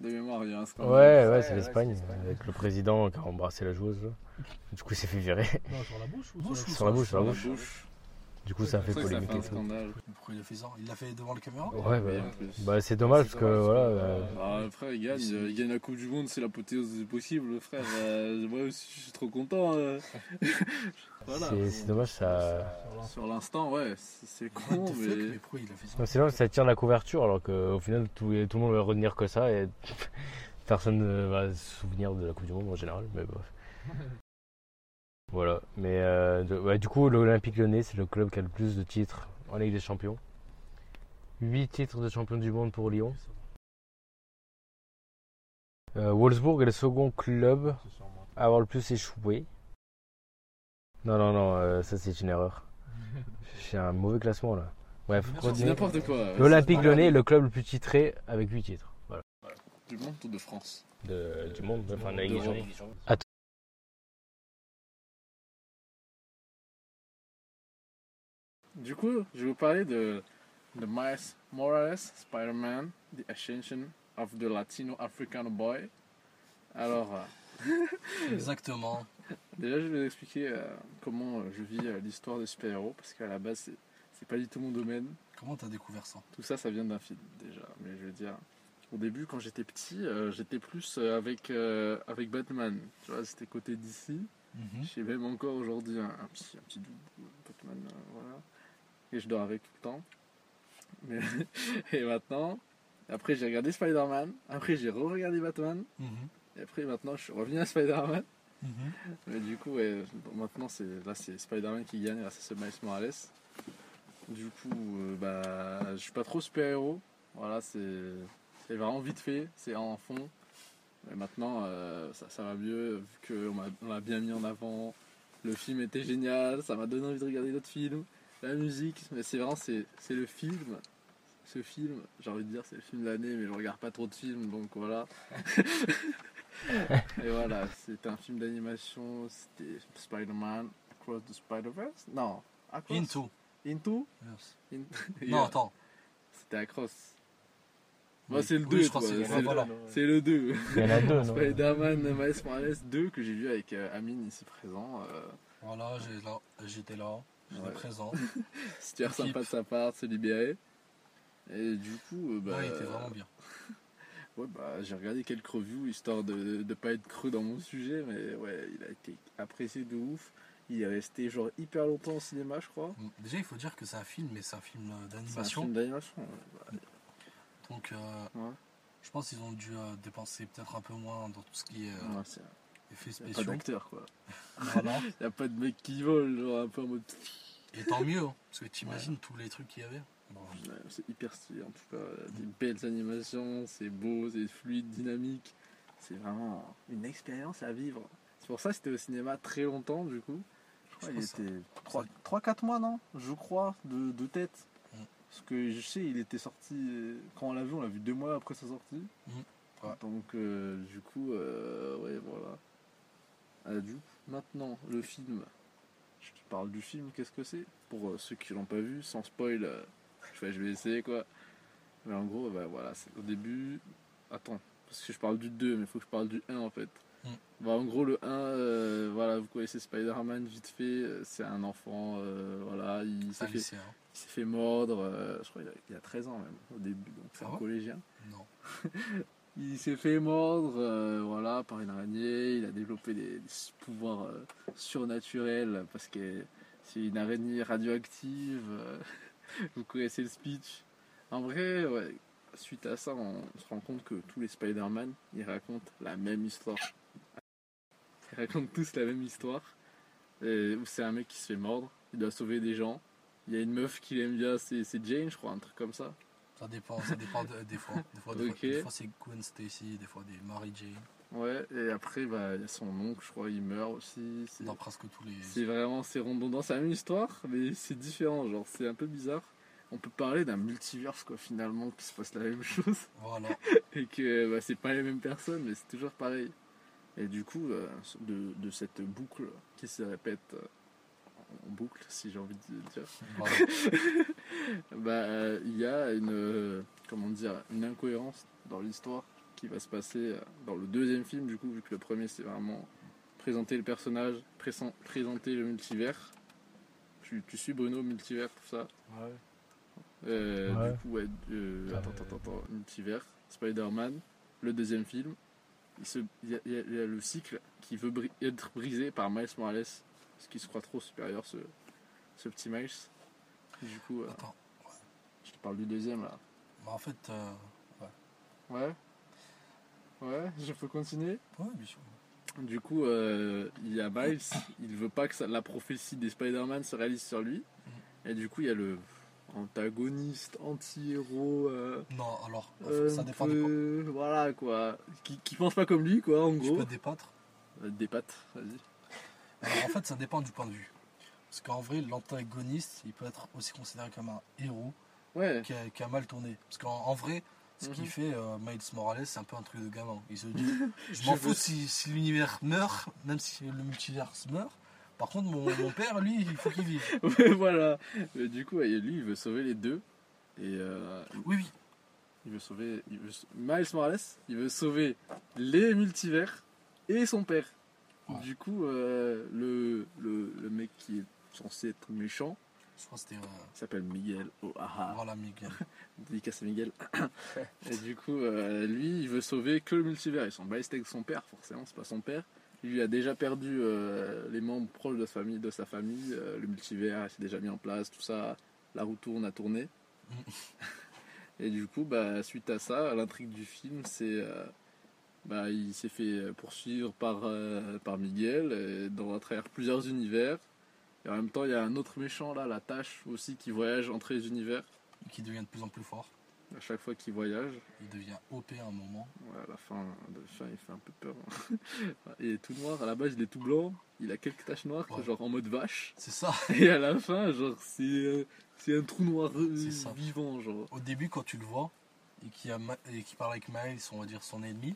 De mémoire, il y a un scandale. Ouais, ouais, c'est l'Espagne, avec le président qui a embrassé la joueuse. là. Du coup, il s'est fait virer. Non, sur la bouche ou sur Sur la bouche, sur la bouche. Du coup, ça a fait C'est ça polémique fait et tout. Pourquoi il a fait ça? Il l'a fait devant la caméra? Ouais, bah, Oui, en plus. bah, c'est dommage parce que voilà. euh, Ah, le frère, il gagne, euh, il gagne la Coupe du Monde, c'est l'apothéose possible, le frère. Euh, moi aussi, je suis trop content. euh. voilà. c'est c'est dommage, ça. Sur l'instant, ouais, c'est c'est con, mais. mais pourquoi il a fait ça? Non, Sinon, ça tire la couverture alors qu'au final, tout, tout le monde va retenir que ça et personne ne va se souvenir de la Coupe du Monde en général. Mais bref. Voilà. Mais euh, de- ouais, du coup, l'Olympique Lyonnais, c'est le club qui a le plus de titres en Ligue des Champions. 8 titres de champion du monde pour Lyon. Euh, Wolfsburg est le second club à avoir le plus échoué. Non, non, non, euh, ça c'est une erreur. J'ai un mauvais classement là. Bref, n'importe quoi. L'Olympique Lyonnais est le club le plus titré avec 8 titres. Voilà. Du monde ou de France De- du monde, enfin de la Ligue des. Champions. Du coup, je vais vous parler de, de Miles Morales, Spider-Man, The Ascension of the Latino African Boy. Alors, euh, Exactement. déjà, je vais vous expliquer euh, comment euh, je vis euh, l'histoire de super-héros, parce qu'à la base, c'est, c'est pas du tout mon domaine. Comment t'as découvert ça? Tout ça, ça vient d'un film, déjà. Mais je veux dire, au début, quand j'étais petit, j'étais plus avec, avec Batman. Tu vois, c'était côté d'ici. J'ai même encore aujourd'hui un, un petit, un petit Batman, voilà. Et je dors avec tout le temps. Mais, et maintenant, après j'ai regardé Spider-Man, après j'ai re-regardé Batman, Mhm. et après maintenant je suis revenu à Spider-Man. Mhm. Mais du coup, ouais, maintenant c'est là c'est Spider-Man qui gagne grâce à ce Miles Morales. Du coup, euh, bah, je suis pas trop super-héros. Voilà, c'est vraiment vite fait, c'est en fond. Mais maintenant, euh, ça, ça va mieux, vu qu'on l'a bien mis en avant. Le film était génial, ça m'a donné envie de regarder d'autres films. La musique, mais c'est vraiment, c'est c'est le film. Ce film, j'ai envie de dire, c'est le film de l'année, mais je regarde pas trop de films, donc voilà. Et voilà, c'était un film d'animation, c'était Spider-Man Across the Spider-Verse? Non, Across? Into. Into? Yes. In- Non, attends. C'était Across. Moi, c'est le Oui, 2, je crois que c'est- c'est le, c'est le 2. Il y en a deux, non? Spider-Man Miles Morales 2 que j'ai vu avec euh, Amine ici présent. Euh, Voilà, j'étais là, j'étais Ouais. présent. Sympa de sa part, se libérer. Et du coup, euh, bah, Ouais, il était vraiment bien. ouais, bah, j'ai regardé quelques reviews histoire de ne pas être creux dans mon sujet, mais ouais, il a été apprécié de ouf. Il est resté genre hyper longtemps au cinéma, je crois. Déjà, il faut dire que c'est un film, mais c'est un film euh, C'est un d'animation. film d'animation. ouais. Donc, euh, Ouais. je pense qu'ils ont dû euh, dépenser peut-être un peu moins dans tout ce qui est Ouais, effets y a pas spéciaux. d'acteur quoi. Voilà. Il a pas de mec qui vole, genre un peu en mode. Et tant mieux, hein, parce que tu imagines tous les trucs qu'il y avait. Bon, Ouais, C'est hyper stylé en tout cas. Des belles animations, c'est beau, c'est fluide, dynamique. C'est vraiment une expérience à vivre. C'est pour ça que c'était au cinéma très longtemps du coup. Je crois qu'il était 3-4 mois, non Je crois, de, de tête. Mm. Ce que je sais, il était sorti. euh, Quand on l'a vu, on l'a vu deux mois après sa sortie. Ouais. Donc, euh, du coup, euh, ouais, voilà. Ah, du coup, maintenant, le film. Je te parle du film, qu'est-ce que c'est? Pour euh, ceux qui l'ont pas vu, sans spoil, euh, je vais- essayer quoi. Mais en gros, bah, voilà, c'est au début. Attends, parce que je parle du 2, mais il faut que je parle du 1 en fait. Mhm. Bah, en gros, le 1, euh, voilà, vous connaissez Spider-Man vite fait, c'est un enfant, voilà, il s'est fait, lycéen. il s'est fait mordre, je crois qu'il a, il a 13 ans même, au début, donc c'est Ah un ouais? collégien. Non. Il s'est fait mordre euh, voilà, par une araignée, il a développé des, pouvoirs euh, surnaturels parce que c'est une araignée radioactive. euh, vous connaissez le speech? En vrai, suite à ça, on se rend compte que tous les Spider-Man, ils racontent la même histoire. Ils racontent tous la même histoire. C'est un mec qui se fait mordre, il doit sauver des gens. Il y a une meuf qu'il aime bien, c'est Jane, je crois, un truc comme ça. Ça dépend, ça dépend de- des fois. Des fois, des fois- Ok. des fois, c'est Gwen Stacy, des fois des Mary Jane. Ouais, et après, bah, il y a son oncle, je crois, il meurt aussi. C'est- Dans presque tous les. C'est vraiment, c'est redondant, c'est la même histoire, mais c'est différent, genre, c'est un peu bizarre. On peut parler d'un multiverse, quoi, finalement, qui se passe la même chose, Voilà. et que bah, c'est pas les mêmes personnes, mais c'est toujours pareil. Et du coup, euh, de, de cette boucle qui se répète euh, en boucle, si j'ai envie de dire, bah, il y a une, euh, comment dire, une incohérence dans l'histoire qui va se passer euh, dans le deuxième film, du coup, vu que le premier c'est vraiment présenter le personnage, présen- présenter le multivers. Tu, tu suis Bruno, multivers, tout ça. Ouais. Euh, Ouais. Du coup, ouais, euh, attends, attends, attends, multivers, Spider-Man, le deuxième film. Il, se- y, a, il y a- il y a le cycle qui veut bri- être brisé par Miles Morales, parce qu'il se croit trop supérieur, ce, ce petit Miles. Du coup, euh, Attends. je te parle du deuxième là. Bah, en fait, euh, Ouais. Ouais, je peux continuer? Ouais, bien sûr. Du coup, euh, il y a Miles, il veut pas que ça- la prophétie des Spider-Man se réalise sur lui. Et du coup, il y a le antagoniste, anti-héros. Non, alors, ça dépend de quoi. Voilà quoi. Qui, qui pense pas comme lui quoi, en Tu gros. peux débattre. Des pattes, vas-y. Alors, en fait, ça dépend du point de vue. Parce qu'en vrai, l'antagoniste, il peut être aussi considéré comme un héros Ouais, qui a, qui a mal tourné. Parce qu'en en vrai, ce Mhm. qu'il fait, euh, Miles Morales, c'est un peu un truc de gamin. Il se dit Je m'en fous si, si l'univers meurt, même si le multivers meurt. Par contre, mon, mon père, lui, il faut qu'il vive. ouais, voilà. Mais du coup, lui, il veut sauver les deux. Et euh, Oui, oui. il veut sauver. Il veut, Miles Morales, il veut sauver les multivers et son père. Ouais. Du coup, euh, le, le, le mec qui est censé être méchant, Je crois que c'était. euh, il s'appelle Miguel O'Hara. voilà, Miguel. Dédicace à Miguel. et du coup, euh, lui, il veut sauver que le multivers. Ils sont balèzes avec son père, forcément, c'est pas son père. Lui il a déjà perdu euh, les membres proches de sa famille. De sa famille. Euh, le multivers il s'est déjà mis en place, tout ça. La roue tourne, a tourné. et du coup, bah, suite à ça, l'intrigue du film, c'est. euh, bah, il s'est fait poursuivre par, euh, par Miguel et dans, à travers plusieurs univers. Et en même temps, il y a un autre méchant là, la tâche aussi, qui voyage entre les univers. Qui devient de plus en plus fort. À chaque fois qu'il voyage, Il devient OP à un moment. Ouais, à la fin, de fin, il fait un peu peur. il est tout noir, à la base il est tout blanc, il a quelques taches noires, Ouais. genre en mode vache. C'est ça. Et à la fin, genre c'est euh, c'est un trou noir euh, vivant, genre. Au début, quand tu le vois, et qui, a, et qui parle avec Miles, on va dire son ennemi,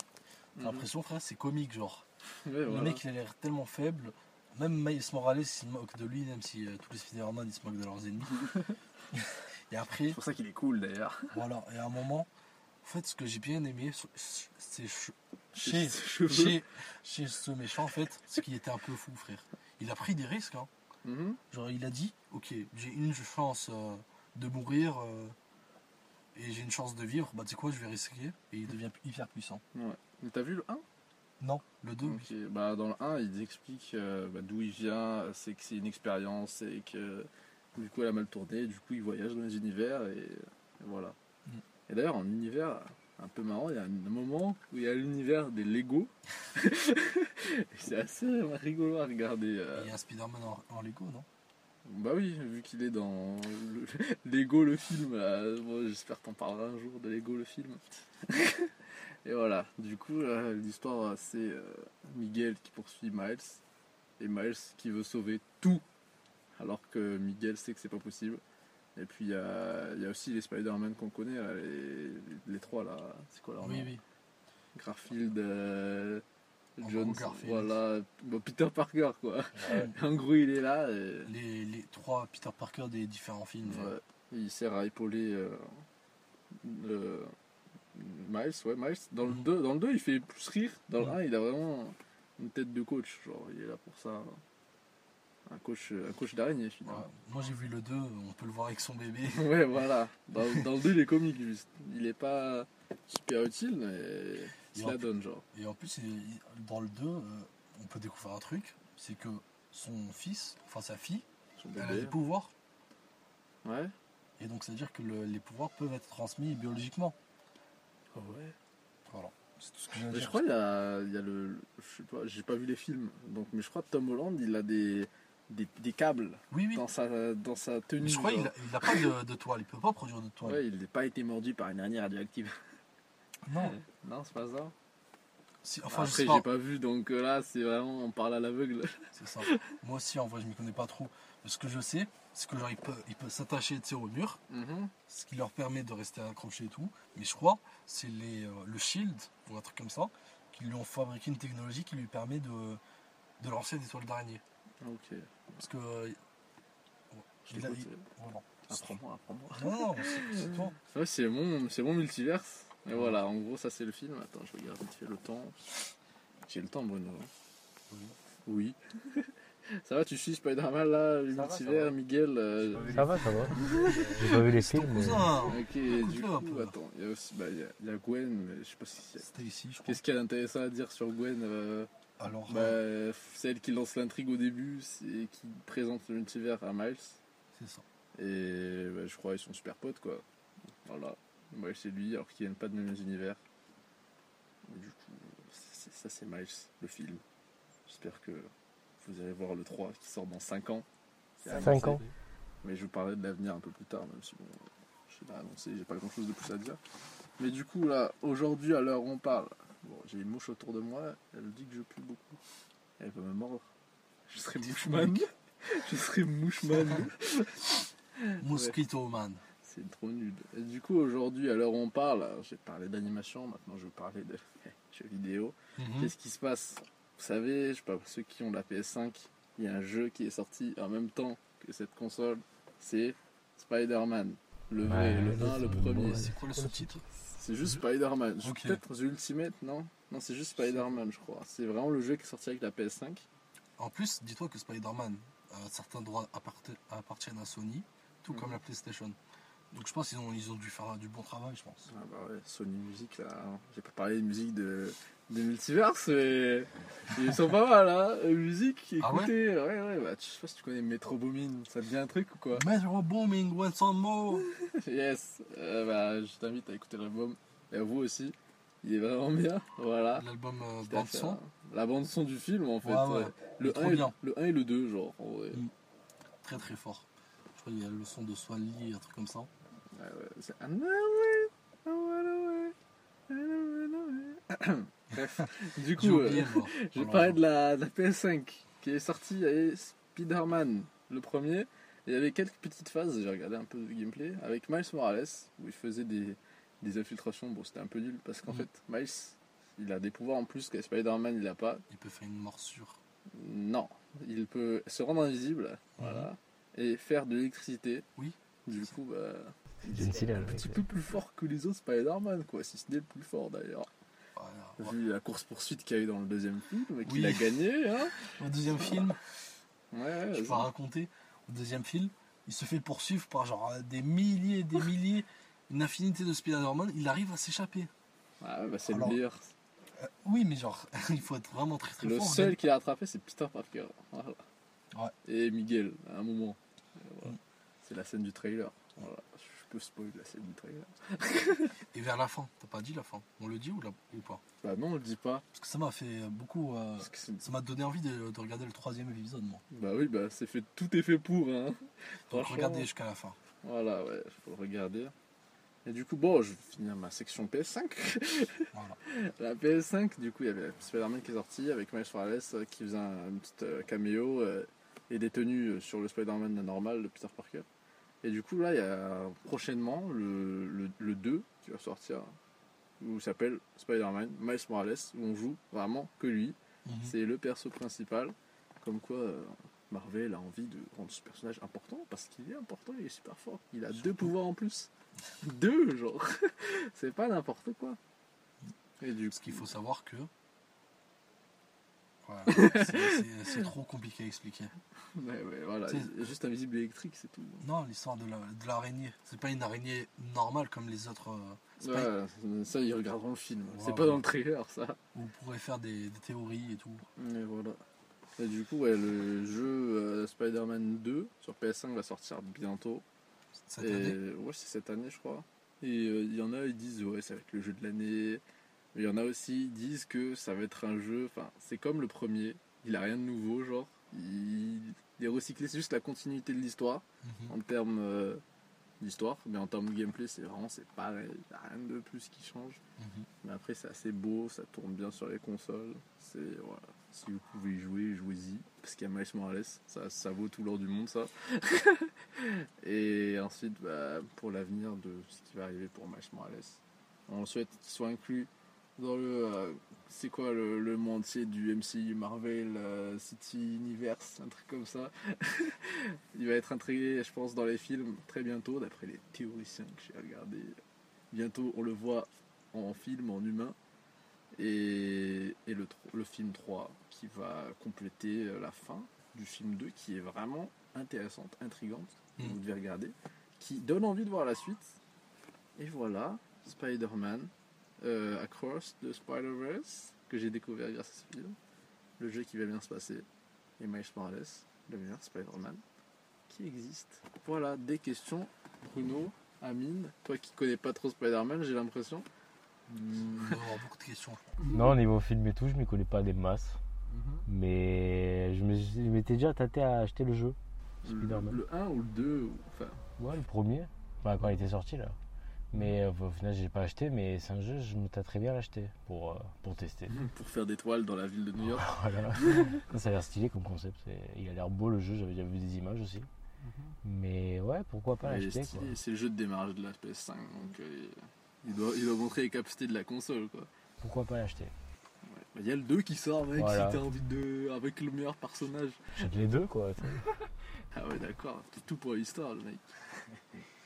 t'as Mhm. l'impression, frère, c'est comique, genre. Ouais, Le voilà. mec, il a l'air tellement faible. Même Miles Morales, il se moque de lui, même si euh, tous les Spider-Man, ils se moquent de leurs ennemis. et après, C'est pour ça qu'il est cool d'ailleurs. voilà, et à un moment, en fait, ce que j'ai bien aimé, c'est chez, chez, chez ce méchant, en fait, ce qui était un peu fou, frère. Il a pris des risques, hein. Mhm. Genre, il a dit, ok, j'ai une chance euh, de mourir euh, et j'ai une chance de vivre, bah tu sais quoi, je vais risquer. Et il devient hyper puissant. Ouais. Mais t'as vu le 1 Non, le 2, oui. Ok, bah, Dans le 1, il explique euh, bah, d'où il vient, c'est que c'est une expérience et que du coup elle a mal tourné, du coup il voyage dans les univers et, et voilà. Mm. Et d'ailleurs, en univers un peu marrant, il y a un moment où il y a l'univers des Lego. C'est assez rigolo à regarder. euh. Il y a un Spider-Man en, en Lego, non? Bah oui, vu qu'il est dans le- Lego le film, là, bon, j'espère t'en parleras un jour de Lego le film. et voilà, du coup, euh, l'histoire c'est euh, Miguel qui poursuit Miles et Miles qui veut sauver tout, alors que Miguel sait que c'est pas possible. Et puis il y a, y a aussi les Spider-Man qu'on connaît, là, les, les trois là. C'est quoi leur Oui, nom? oui. Garfield, euh, Jones, Garfield. voilà. Bon, Peter Parker quoi. Ouais. En gros, il est là et Les, les trois Peter Parker des différents films. ouais, il sert à épauler euh, le- Miles, ouais, Miles. Dans le Mhm. 2, dans le 2, il fait plus rire. Dans le Mhm. 1, il a vraiment une tête de coach. Genre, il est là pour ça. Un coach, un coach d'araignée Ouais. finalement. Moi j'ai vu le 2, on peut le voir avec son bébé. Ouais, voilà. Dans, dans le 2, il est comique juste. Il est pas super utile, mais il Et la donne, genre. Et en plus, dans le 2, euh, on peut découvrir un truc, c'est que son fils, enfin sa fille, Son elle a des pouvoirs. Ouais. Et donc ça veut dire que le- les pouvoirs peuvent être transmis biologiquement. Ah ouais. Voilà. C'est tout ce que j'ai à Mais dire. je crois qu'il y a, il y a le. Je sais pas, j'ai pas vu les films. Donc, mais je crois que Tom Holland, il a des, des, des câbles Oui, oui. dans sa, dans sa tenue. Mais je crois qu'il genre. a, il a pas de, de toile, il peut pas produire de toile. Ouais, il n'a pas été mordu par une araignée radioactive. Non. Non, c'est pas ça. Si- enfin, je Après, sais pas. j'ai pas vu, donc euh, là, c'est vraiment, on parle à l'aveugle. C'est ça. Moi aussi, en vrai, je m'y connais pas trop. Ce que je sais, c'est que genre, il peut, il peut s'attacher au mur, Mhm. ce qui leur permet de rester accroché et tout. Mais je crois, c'est euh, le Shield, ou un truc comme ça, qui lui ont fabriqué une technologie qui lui permet de, de lancer des toiles d'araignée. Ok. Parce que. euh, Je il- voilà. Apprends-moi, apprends-moi. Non, non, c'est toi. Ouais, c'est mon, c'est mon multiverse. Et voilà, en gros, ça c'est le film. Attends, je regarde vite fait le temps. J'ai le temps, Bruno. Oui. ça va, tu suis Spider-Man là, le multivers. Miguel euh, Ça va, ça va. J'ai pas vu les films. mais-. Ok, du coup, peu. attends, il y a aussi, bah, il y a, il y a Gwen, mais je sais pas si c'est. C'était ici, je crois. Qu'est-ce qu'il y a d'intéressant à dire sur Gwen euh, Alors, bah, euh, Celle qui lance l'intrigue au début, c'est qui présente le multivers à Miles. c'est ça. Et bah, je crois qu'ils sont super potes quoi. Voilà. Miles c'est lui alors qu'ils viennent pas de mêmes univers. Et du coup, ça c'est Miles, le film. J'espère que vous allez voir le 3 qui sort dans 5 ans. C'est Cinq annoncé. ans. Mais je vous parlerai de l'avenir un peu plus tard, même si bon, je l'ai annoncé, j'ai pas grand chose de plus à dire. Mais du coup là, aujourd'hui à l'heure où on parle, bon, j'ai une mouche autour de moi, elle dit que je pue beaucoup. Elle veut me mordre. Je serai mouchman. je serai mouchman. Mosquito Man. C'est trop nul. Et du coup, aujourd'hui, à l'heure où on parle, j'ai parlé d'animation, maintenant je vais parler de jeux vidéo. Mhm. Qu'est-ce qui se passe? Vous savez, je sais pas, pour ceux qui ont la PS5, il y a un jeu qui est sorti en même temps que cette console, c'est Spider-Man. Le vrai, Ouais, le le 1, le premier. ouais. C'est quoi le sous-titre C'est juste Spider-Man. Peut-être The Ultimate, non? Non, c'est juste Spider-Man, je crois. C'est vraiment le jeu qui est sorti avec la PS5. En plus, dis-toi que Spider-Man, euh, certains droits appartiennent à Sony, tout Mhm. comme la PlayStation. Donc je pense qu'ils ont, ils ont dû faire du bon travail, je pense. Ah bah ouais, Sony Music là, j'ai pas parlé de musique de, de Multiverse, mais ils sont pas mal hein, musique, Ah ouais écoutez, ouais ouais, bah tu- je sais pas si tu connais Metro Boomin, ça dit un truc ou quoi Metro Booming, When Some More Yes, Euh, bah je t'invite à écouter l'album, et à vous aussi, il est vraiment bien, voilà. L'album euh, bande son. hein. La bande son du film en fait, Ouais, le, Trop 1 et, le 1 et le 2 genre, en vrai. Mm. Très très fort. Je crois qu'il y a le son de Swan Lee, un truc comme ça. Ouais, ouais, c'est Bref, du coup... euh. Je vais parler de la, de la PS5 qui est sortie, il y avait Spider-Man le premier, et il y avait quelques petites phases, j'ai regardé un peu de gameplay, avec Miles Morales, où il faisait des, des infiltrations, bon c'était un peu nul, parce qu'en Mhm. fait Miles, il a des pouvoirs en plus que Spider-Man il a pas, Il peut faire une morsure. non, il peut se rendre invisible, voilà, et faire de l'électricité, Oui. du coup bah... C'est une stylée, un petit peu plus fort que les autres Spider-Man, quoi, si ce n'est le plus fort d'ailleurs. Vu la course-poursuite qu'il y a eu dans le deuxième film, et qu'il Oui. a gagné, hein. Au deuxième film, Ouais, je peux raconter, au deuxième film, il se fait poursuivre par genre des milliers et des milliers, une infinité de Spider-Man, il arrive à s'échapper. Ah ouais, bah c'est le meilleur. Euh, oui, mais genre, il faut être vraiment très très Le fort. seul qui l'a attrapé, c'est Peter Parker. Voilà. Ouais. Et Miguel, à un moment. Voilà. Mm. C'est la scène du trailer. Voilà. Je spoil la scène du trailer. Et vers la fin, t'as pas dit la fin? On le dit ou, la- ou pas? Bah non, on le dit pas. Parce que ça m'a fait beaucoup. euh, que c'est- ça m'a donné envie de, de regarder le troisième épisode, moi. bah oui, bah c'est fait, tout est fait pour. Hein. Donc regardez jusqu'à la fin. Voilà, ouais, faut le regarder. Et du coup, bon, je vais finir ma section PS5. Voilà. La PS5, du coup, il y avait Spider-Man qui est sorti avec Miles Morales euh, qui faisait un, un petit euh, caméo euh, et des tenues euh, sur le Spider-Man normal de Peter Parker. Et du coup, là, il y a prochainement le, le, le 2 qui va sortir, où il s'appelle Spider-Man Miles Morales, où on joue vraiment que lui. Mhm. C'est le perso principal. Comme quoi, euh, Marvel a envie de rendre ce personnage important parce qu'il est important, il est super fort. Il a deux pouvoirs en plus. deux, genre. c'est pas n'importe quoi. Et du Parce qu'il faut savoir que. Ouais, c'est- trop compliqué à expliquer. Ouais, ouais, voilà. Juste invisible électrique, c'est tout. Non, l'histoire de la- de l'araignée. c'est pas une araignée normale comme les autres. euh, c'est pas- Ouais, ça, ils regarderont le film. Ouais, c'est pas dans le trailer, ça. Vous pourrez faire des, des théories et tout. Et voilà. Et du coup, ouais, le jeu euh, Spider-Man 2 sur PS5 va sortir bientôt. Cette et année. ouais, c'est cette année, je crois. Et euh, il y en a, ils disent ouais, ça va être le jeu de l'année. Mais il y en a aussi, ils disent que ça va être un jeu. Enfin, c'est comme le premier. Il a rien de nouveau, genre. Il, il est recyclé, c'est juste la continuité de l'histoire Mhm. en termes euh, d'histoire. Mais en termes de gameplay, c'est vraiment c'est pareil. Il n'y a rien de plus qui change. Mhm. Mais après, c'est assez beau, ça tourne bien sur les consoles. C'est voilà. Si vous pouvez y jouer, jouez-y. Parce qu'il y a Miles Morales, ça, ça vaut tout l'or du monde, ça. Et ensuite, bah, pour l'avenir de ce qui va arriver pour Miles Morales, on souhaite qu'il soit inclus dans le. euh, c'est quoi le, le monde entier du MCU Marvel euh, City Universe, un truc comme ça. Il va être intégré, je pense, dans les films très bientôt, d'après les théoriciens que j'ai regardés. Bientôt, on le voit en film, en humain. Et, et le, le film 3 qui va compléter euh, la fin du film 2 qui est vraiment intéressante, intrigante, que Mm. vous devez regarder, qui donne envie de voir la suite. Et voilà, Spider-Man euh, Across the Spider-Verse que j'ai découvert grâce à ce film. Le jeu qui va bien se passer. Et Miles Morales, le meilleur Spider-Man qui existe. Voilà, des questions. Bruno, Amine, toi qui connais pas trop Spider-Man, j'ai l'impression. Il va y avoir beaucoup de questions. Non, au niveau film et tout, je m'y connais pas des masses. Mhm. Mais je m'étais déjà tâté à acheter le jeu. Le, Spider-Man. le 1 ou le 2, ou- enfin, Ouais, le premier. Enfin, quand il était sorti là. Mais euh, au final, j'ai pas acheté, mais c'est un jeu, je me tâterais bien l'acheter pour, euh, pour tester. pour faire des toiles dans la ville de New York. Voilà. ça a l'air stylé comme concept. Il a l'air beau le jeu, j'avais déjà vu des images aussi. Mais ouais, pourquoi pas l'acheter. C'est le jeu de démarrage de la PS5, donc euh, il, doit, il doit montrer les capacités de la console. quoi. Pourquoi pas l'acheter Ouais. Bah, Il y a le 2 qui sort, mec, Voilà. si t'as envie de. avec le meilleur personnage. J'achète les deux quoi. Ah ouais, d'accord, c'est tout pour l'histoire, le mec.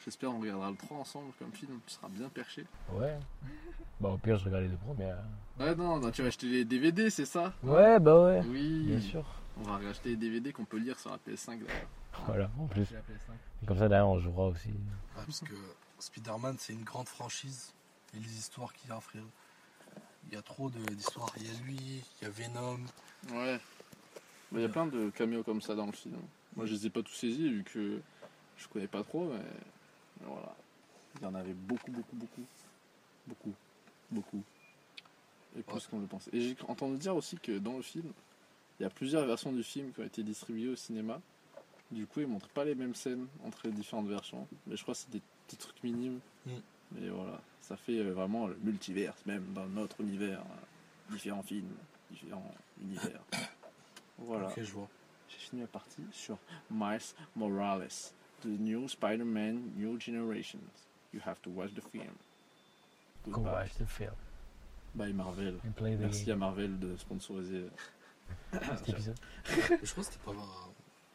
J'espère on regardera le 3 ensemble comme film, tu seras bien perché. Ouais. Bah au pire, je regarde les deux premières. Ouais, non, non, tu vas acheter les DVD, c'est ça? Ouais, bah ouais. Oui, Bien sûr. On va racheter les DVD qu'on peut lire sur la PS5 d'ailleurs. Voilà, en plus. J'ai la PS5. Et comme ça, derrière, on jouera aussi. Ouais, parce que Spider-Man, c'est une grande franchise. Et les histoires qu'il y a, frère. Il y a trop d'histoires. Il y a lui, il y a Venom. Ouais. Bah, Il y a plein de caméos comme ça dans le film. Moi, je les ai pas tous saisis vu que je connais pas trop, mais voilà. Il y en avait beaucoup, beaucoup, beaucoup. Beaucoup. Beaucoup. Et plus Ouais. qu'on le pensait. Et j'ai entendu dire aussi que dans le film, il y a plusieurs versions du film qui ont été distribuées au cinéma. Du coup, ils montrent pas les mêmes scènes entre les différentes versions. Mais je crois que c'est des petits trucs minimes. Mm. Mais voilà, ça fait euh, vraiment le multiverse, même dans notre univers. euh, Différents films, différents univers. Voilà. Ok, je vois. J'ai fini ma partie sur Miles Morales, The New Spider-Man New Generations. You have to watch the film. Goodbye. acheter le faire. Bye Marvel. And play the Merci à game. Marvel de sponsoriser. Cet épisode. Je crois que c'était pas.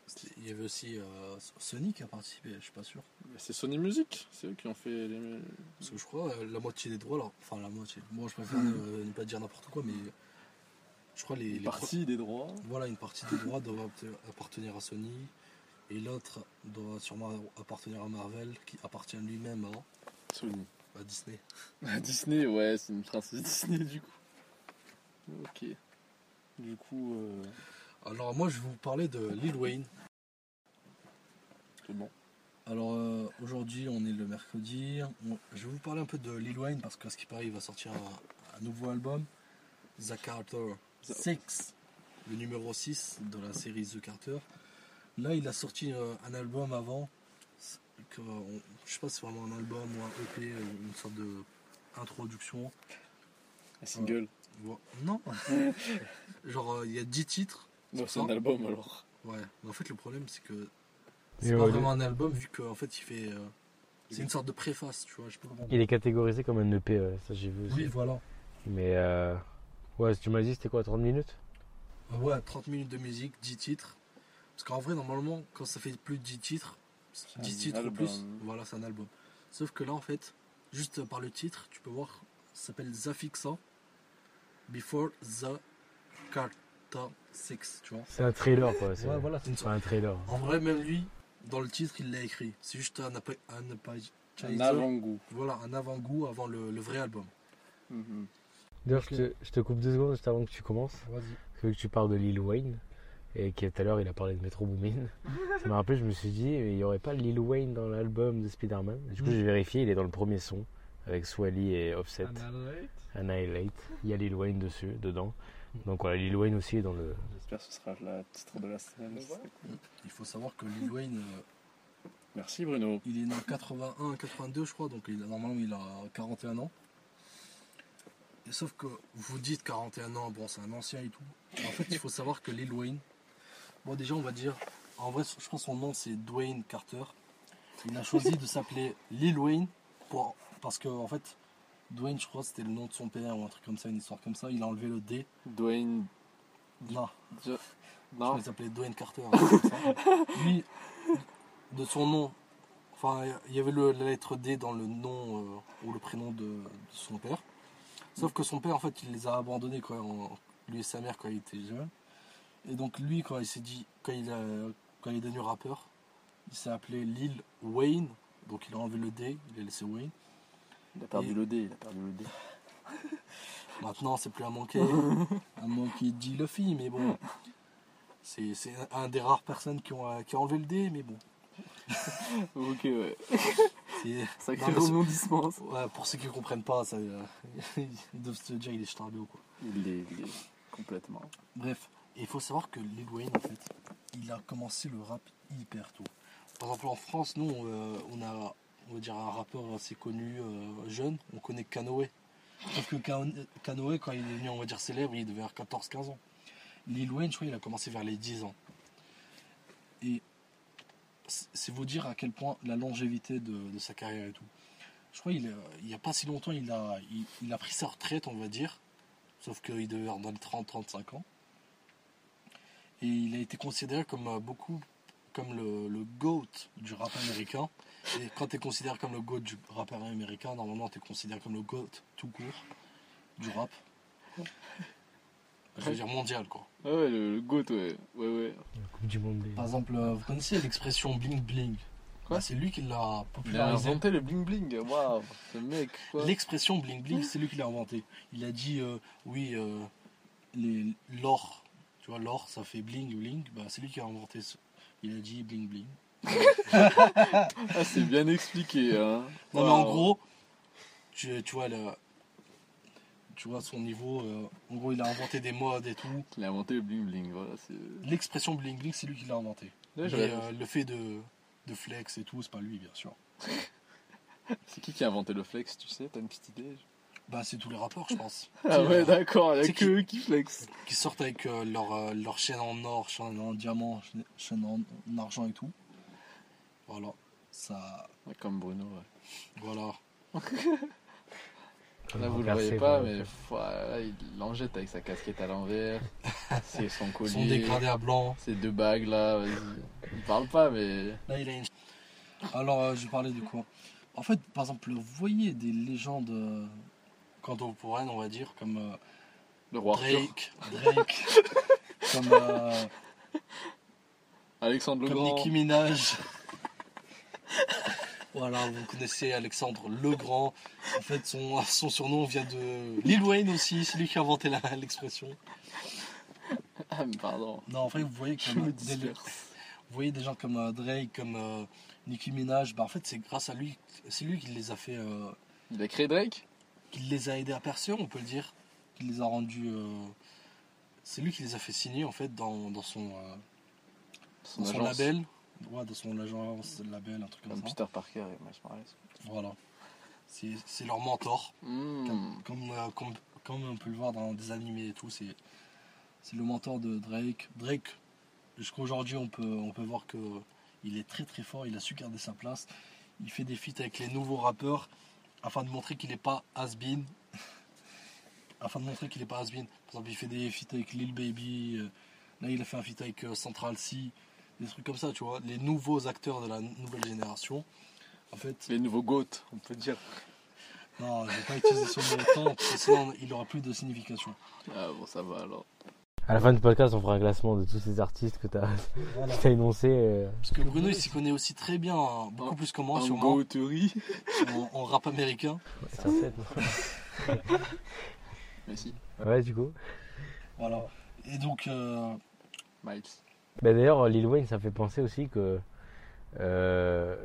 c'était- Il y avait aussi euh, Sony qui a participé, je suis pas sûr. C'est Sony Music, c'est eux qui ont fait les. Parce que je crois euh, la moitié des droits, là, enfin la moitié. Moi, je préfère ne, ne pas dire n'importe quoi, mais je crois les, les les parties des droits. Voilà, une partie des droits doit appartenir à Sony et l'autre doit sûrement appartenir à Marvel, qui appartient lui-même à, Sony. à Disney. Disney, ouais, c'est une princesse Disney du coup. Ok. Du coup, euh, Alors moi, je vais vous parler de Lil Wayne. c'est bon. Alors euh, aujourd'hui, on est le mercredi. On- je vais vous parler un peu de Lil Wayne parce qu'à ce qui paraît, il va sortir un, un nouveau album, The Carter 6, le numéro 6 de la série The Carter. Là, il a sorti euh, un album avant. C'est que, on- je sais pas si c'est vraiment un album ou un EP, euh, une sorte de introduction. Un single. Vo- Non, genre euh, il y a 10 titres. Non, c'est un album alors. Ouais, mais en fait le problème c'est que C'est pas ouais, vraiment un album vu qu'en fait il fait. euh, c'est une sorte de préface, tu vois. Je sais pas comment. Il est catégorisé comme un EP, ouais, ça j'ai vu aussi. Oui, voilà. Mais euh, ouais, tu m'as dit c'était quoi, 30 minutes? Ouais, 30 minutes de musique, 10 titres. Parce qu'en vrai, normalement, quand ça fait plus de 10 titres, 10 un titres ou plus, voilà, c'est un album. Sauf que là, en fait, juste par le titre, tu peux voir, ça s'appelle Zafixa Before the Carta 6, tu vois. C'est un trailer quoi. C'est Ouais, voilà, c'est une un trailer. En vrai, même lui, dans le titre, il l'a écrit. C'est juste un, un. Un avant-goût. Voilà, un avant-goût avant le, le vrai album. Mhm. D'ailleurs, je te, je te coupe deux secondes juste avant que tu commences. Vas-y. Parce que tu parles de Lil Wayne? Et qui tout à l'heure il a parlé de Metro Boomin. ça m'a rappelé, je me suis dit, il n'y aurait pas Lil Wayne dans l'album de Spider-Man? Du coup, Mm. j'ai vérifié, il est dans le premier son. Avec Swally et Offset. Annihilate. Il y a Lil Wayne dessus, dedans. Donc voilà, Lil Wayne aussi est dans le. J'espère que ce sera le titre de la semaine. Il faut savoir que Lil Wayne, euh, Merci Bruno. il est né en 81, 82, je crois, donc il, normalement il a 41 ans. Et sauf que vous dites 41 ans, bon, c'est un ancien et tout. En fait, il faut savoir que Lil Wayne, bon, déjà, on va dire, en vrai, je pense que son nom c'est Dwayne Carter. Il a choisi de s'appeler Lil Wayne pour, parce que, en fait, Dwayne, je crois, c'était le nom de son père ou un truc comme ça, une histoire comme ça. Il a enlevé le D. Dwayne. Non, Je- je Non. qu'il s'appelait Dwayne Carter. Lui, de son nom, enfin, il y avait le- la lettre D dans le nom euh, ou le prénom de, de son père. Sauf que son père, en fait, il les a abandonnés en- lui et sa mère quand il était jeune. Et donc lui, quand il s'est dit, quand il, a, quand il est devenu rappeur, il s'est appelé Lil Wayne. Donc il a enlevé le D, il a laissé Wayne. Il a perdu Et- le dé. Il a perdu le dé. Maintenant, c'est plus un monkey, un monkey dit Luffy, mais bon, c'est c'est un des rares personnes qui ont, qui a enlevé le D, mais bon. Ok, ouais. c'est- Sacré Non, rebondissement. Ouais, pour ceux qui comprennent pas, ça, euh, ils doivent se dire il est starbio quoi. Il est, il est complètement. Bref, et il faut savoir que Lil Wayne en fait, il a commencé le rap hyper tôt. Par exemple en France, nous euh, on a va dire un rappeur assez connu euh, jeune, on connaît Kanoé. Sauf que Kan- Kanoé quand il est devenu on va dire célèbre, il devait avoir 14-15 ans. Lil Wayne, je crois, il a commencé vers les 10 ans. Et c'est vous dire à quel point la longévité de, sa carrière et tout. Je crois qu'il il n'y a pas si longtemps, il a, il a pris sa retraite, on va dire. Sauf qu'il devait avoir dans les 30-35 ans. Et il a été considéré comme euh, beaucoup comme le, le GOAT du rap américain. Et quand tu es considéré comme le GOAT du rap américain, normalement tu es considéré comme le GOAT tout court du rap. Je veux dire mondial quoi. Ah ouais, le, le goat, ouais. Ouais, ouais. La Coupe du Monde des. Par exemple, euh, vous connaissez l'expression bling bling? Quoi? Bah, C'est lui qui l'a Il a popularisé. inventé le bling bling. Waouh, ce mec, quoi. L'expression bling bling, c'est lui qui l'a inventé. Il a dit euh, oui, euh, les l'or, tu vois, l'or ça fait bling bling. Bah, c'est lui qui a inventé. ce- Il a dit bling bling. Ah, c'est bien expliqué, hein. Non, mais en gros, tu, tu vois le, tu vois son niveau. euh, en gros, il a inventé des modes et tout. Il a inventé le bling bling, voilà. L'expression bling bling, c'est lui qui l'a inventé. Là, j'aurais- euh, le fait de, de flex et tout, c'est pas lui, bien sûr. C'est qui qui a inventé le flex, tu sais? T'as une petite idée? Bah, c'est tous les rappeurs, je pense. Ah ouais, euh, d'accord, il y a que eux qui flex. qui sortent avec euh, leur, euh, leur chaîne en or, chaîne en diamant, chaîne- en, en argent et tout. Voilà, ça, Ouais, Comme Bruno, ouais. voilà. Là, vous le Regarde, voyez pas, mais pff, là, il l'enjette avec sa casquette à l'envers. C'est son Son collier. dégradé à blanc. Ces deux bagues là, vas-y. Il parle pas, mais. Là, il a une. Alors, euh, je parlais de quoi? En fait, par exemple, vous voyez des légendes euh, contemporaines, on va dire, comme euh, Le roi. Drake, Drake, comme, euh, Alexandre le comme Grand. Nicki Minaj. Voilà, vous connaissez Alexandre le Grand. En fait, son, son surnom vient de Lil Wayne aussi, c'est lui qui a inventé la- l'expression. Ah, mais pardon. Non, en fait, vous voyez, comme me des, vous voyez des gens comme euh, Drake, comme euh, Nicki Minaj. Bah, en fait, c'est grâce à lui, c'est lui qui les a fait, euh, Il a créé Drake? Qui les a aidés à percer, on peut le dire, qui les a rendus. euh, c'est lui qui les a fait signer en fait dans, dans son, euh, Son dans son agence. label, ouais, dans son agence, label, un truc comme Comme ça. Peter Parker et Miles Morales. Voilà, c'est leur mentor. Hmm. Comme, comme, euh, comme- comme on peut le voir dans des animés et tout, c'est c'est le mentor de Drake. Drake, jusqu'à aujourd'hui, on peut, on peut voir que Il est très très fort, il a su garder sa place. Il fait des feats avec les nouveaux rappeurs afin de montrer qu'il n'est pas has-been. afin de montrer qu'il n'est pas has-been. Par exemple, il fait des feats avec Lil Baby. euh, Là, il a fait un feat avec euh, Central C. Des trucs comme ça, tu vois. Les nouveaux acteurs de la nouvelle génération. En fait, Les nouveaux GOAT, on peut dire. non, je vais pas utiliser ce mot autant, parce que sinon il aura plus de signification. Ah bon, ça va alors. À la fin du podcast, on fera un classement de tous ces artistes que t'as Voilà. que t'as énoncés. euh. Parce que Bruno, il s'y connaît aussi très bien, hein, beaucoup plus que moi, en sûrement, en, en rap américain. Ça fait, Merci. Ouais, du coup. Voilà. Et donc, euh, Miles. Bah, D'ailleurs, Lil Wayne, ça fait penser aussi que. euh,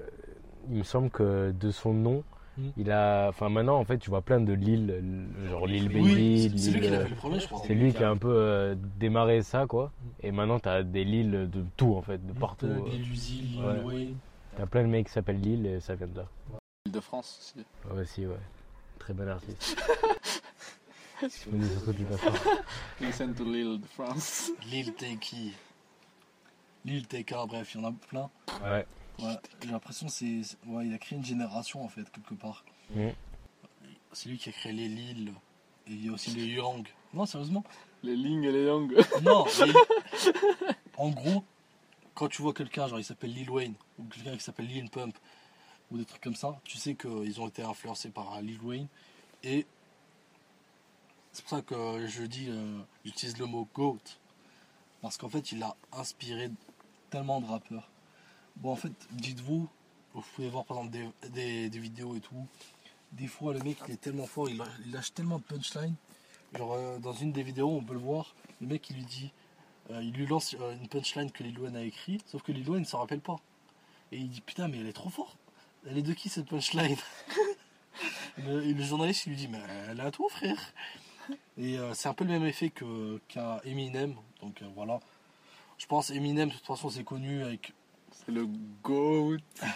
il me semble que de son nom, Mm. il a. Enfin, maintenant, en fait, tu vois plein de Lil, euh, genre Lil Baby, oui, c'est- c'est lui qui a euh, fait le premier, je crois. C'est lui qui a un peu euh, démarré ça, quoi. Et maintenant, t'as des Lil de tout, en fait, de partout. Euh, euh. Lil Uzi, Lil Ouais. Wayne. T'as plein de mecs qui s'appellent Lil et ça vient de là. Île de France aussi. Ouais, aussi, ouais. Très bon artiste. Je me dis surtout du passé. Listen to l'île de France. Lil Teki. Lil TK, bref, il y en a plein. Ouais. Ouais, j'ai l'impression c'est. Ouais, il a créé une génération en fait, quelque part. Mm. C'est lui qui a créé les Lil. Et il y a aussi les Yang. Non, sérieusement Les Ling et les Yang. Non, les- en gros, quand tu vois quelqu'un, genre il s'appelle Lil Wayne, ou quelqu'un qui s'appelle Lil Pump, ou des trucs comme ça, tu sais qu'ils ont été influencés par Lil Wayne. Et c'est pour ça que je dis, euh, j'utilise le mot GOAT. Parce qu'en fait, il a inspiré tellement de rappeurs. Bon, en fait, dites-vous, vous pouvez voir par exemple des, des- vidéos et tout. Des fois, le mec, il est tellement fort, il, lâche tellement de punchline. Genre, euh, dans une des vidéos, on peut le voir, le mec, il lui dit, euh, il lui lance euh, une punchline que Lil a écrit, sauf que Lil ne s'en rappelle pas. Et il dit, putain, mais elle est trop forte. Elle est de qui cette punchline? Et, le, journaliste, il lui dit, mais elle est à toi, frère. Et c'est un peu le même effet que- qu'à Eminem. Donc voilà. Je pense Eminem, de toute façon, c'est connu avec. Le GOAT.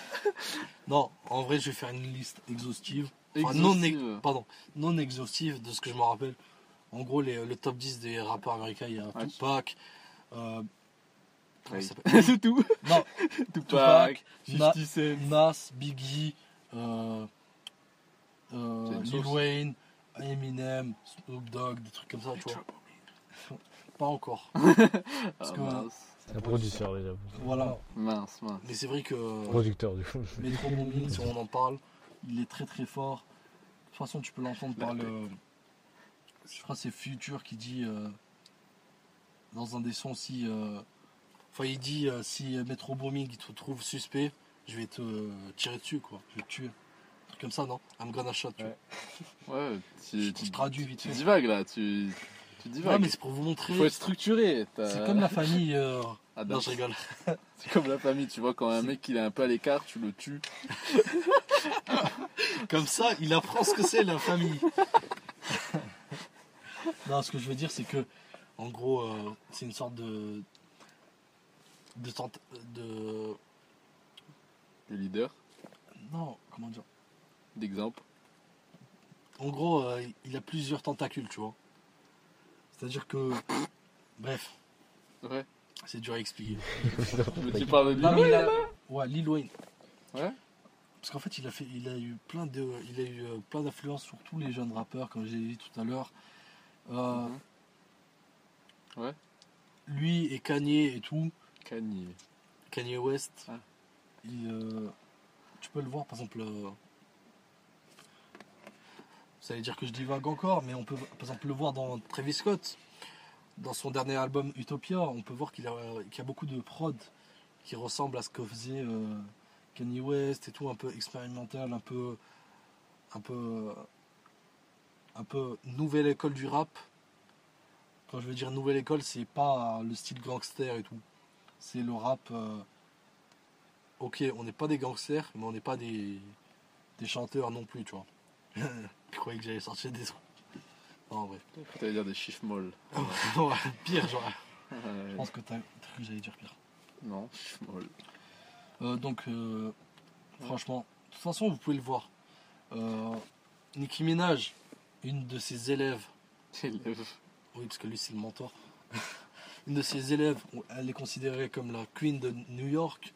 Non, en vrai, je vais faire une liste exhaustive. Enfin, non, Exhaustive. pardon, non exhaustive de ce que je me rappelle. En gros, les- le top 10 des rappeurs américains, il y a Ouais. Tupac. euh, c'est tout. Non, Tupac, Na- 50 Cent. Nas, Biggie, euh, euh, Lil. Wayne, Eminem, Snoop Dogg, des trucs comme ça, tu vois. Pas encore. Ah, que- mince. C'est un producteur déjà. Voilà. Mince, mince. Mais c'est vrai que Producteur du coup. Metro Boomin, si on en parle, il est très très fort. De toute façon, tu peux l'entendre par le. Je crois que c'est Future qui dit euh, dans un des sons si. euh, Enfin, il dit euh, si euh, Metro Boomin il te trouve suspect, je vais te euh, tirer dessus quoi. Je vais te tuer. Un truc comme ça, non? I'm gonna shot. tu Ouais. Ouais, tu, Je tu, traduis vite tu fait. divagues là. Tu, tu Ouais, mais c'est pour vous montrer. Faut être structuré. C'est comme la famille. Ah, Non, je rigole. C'est comme la famille, tu vois, quand un mec il est un peu à l'écart, tu le tues. Comme ça, il apprend ce que c'est la famille. non, ce que je veux dire, c'est que, en gros, euh, c'est une sorte de. de, tente- de Le leader, Non, comment dire? D'exemple. En gros, euh, il a plusieurs tentacules, tu vois. C'est-à-dire que. Bref, Ouais. C'est dur à expliquer. De Non, lui mais il a- Ouais, Lil Wayne. Ouais. Parce qu'en fait, il a, fait, il a eu plein de, il a eu euh, plein d'influence sur tous les jeunes rappeurs, comme j'ai dit tout à l'heure. Euh, Mhm. Ouais. Lui et Kanye et tout, Kanye. Kanye West, Ah. il, euh, tu peux le voir par exemple. euh, ça veut dire que je divague encore, mais on peut par exemple le voir dans Travis Scott. Dans son dernier album Utopia, on peut voir qu'il a, y a beaucoup de prod qui ressemble à ce que faisait euh, Kanye West et tout, un peu expérimental, un peu, un peu, un peu nouvelle école du rap. Quand je veux dire nouvelle école, c'est pas le style gangster et tout. C'est le rap. euh, ok, on n'est pas des gangsters, mais on n'est pas des, des chanteurs non plus, tu vois. je croyais que j'allais sortir des trucs. Non, en vrai. T'allais dire des chiffres molles. Ouais, pire, genre. Je pense que t'as cru que j'allais dire pire. non, chiffres molles. Euh, donc, euh, franchement, de toute façon, vous pouvez le voir. Euh, Nicki Minaj, une de ses élèves, Élève. oui, parce que lui, c'est le mentor. une de ses élèves, elle est considérée comme la queen de New York.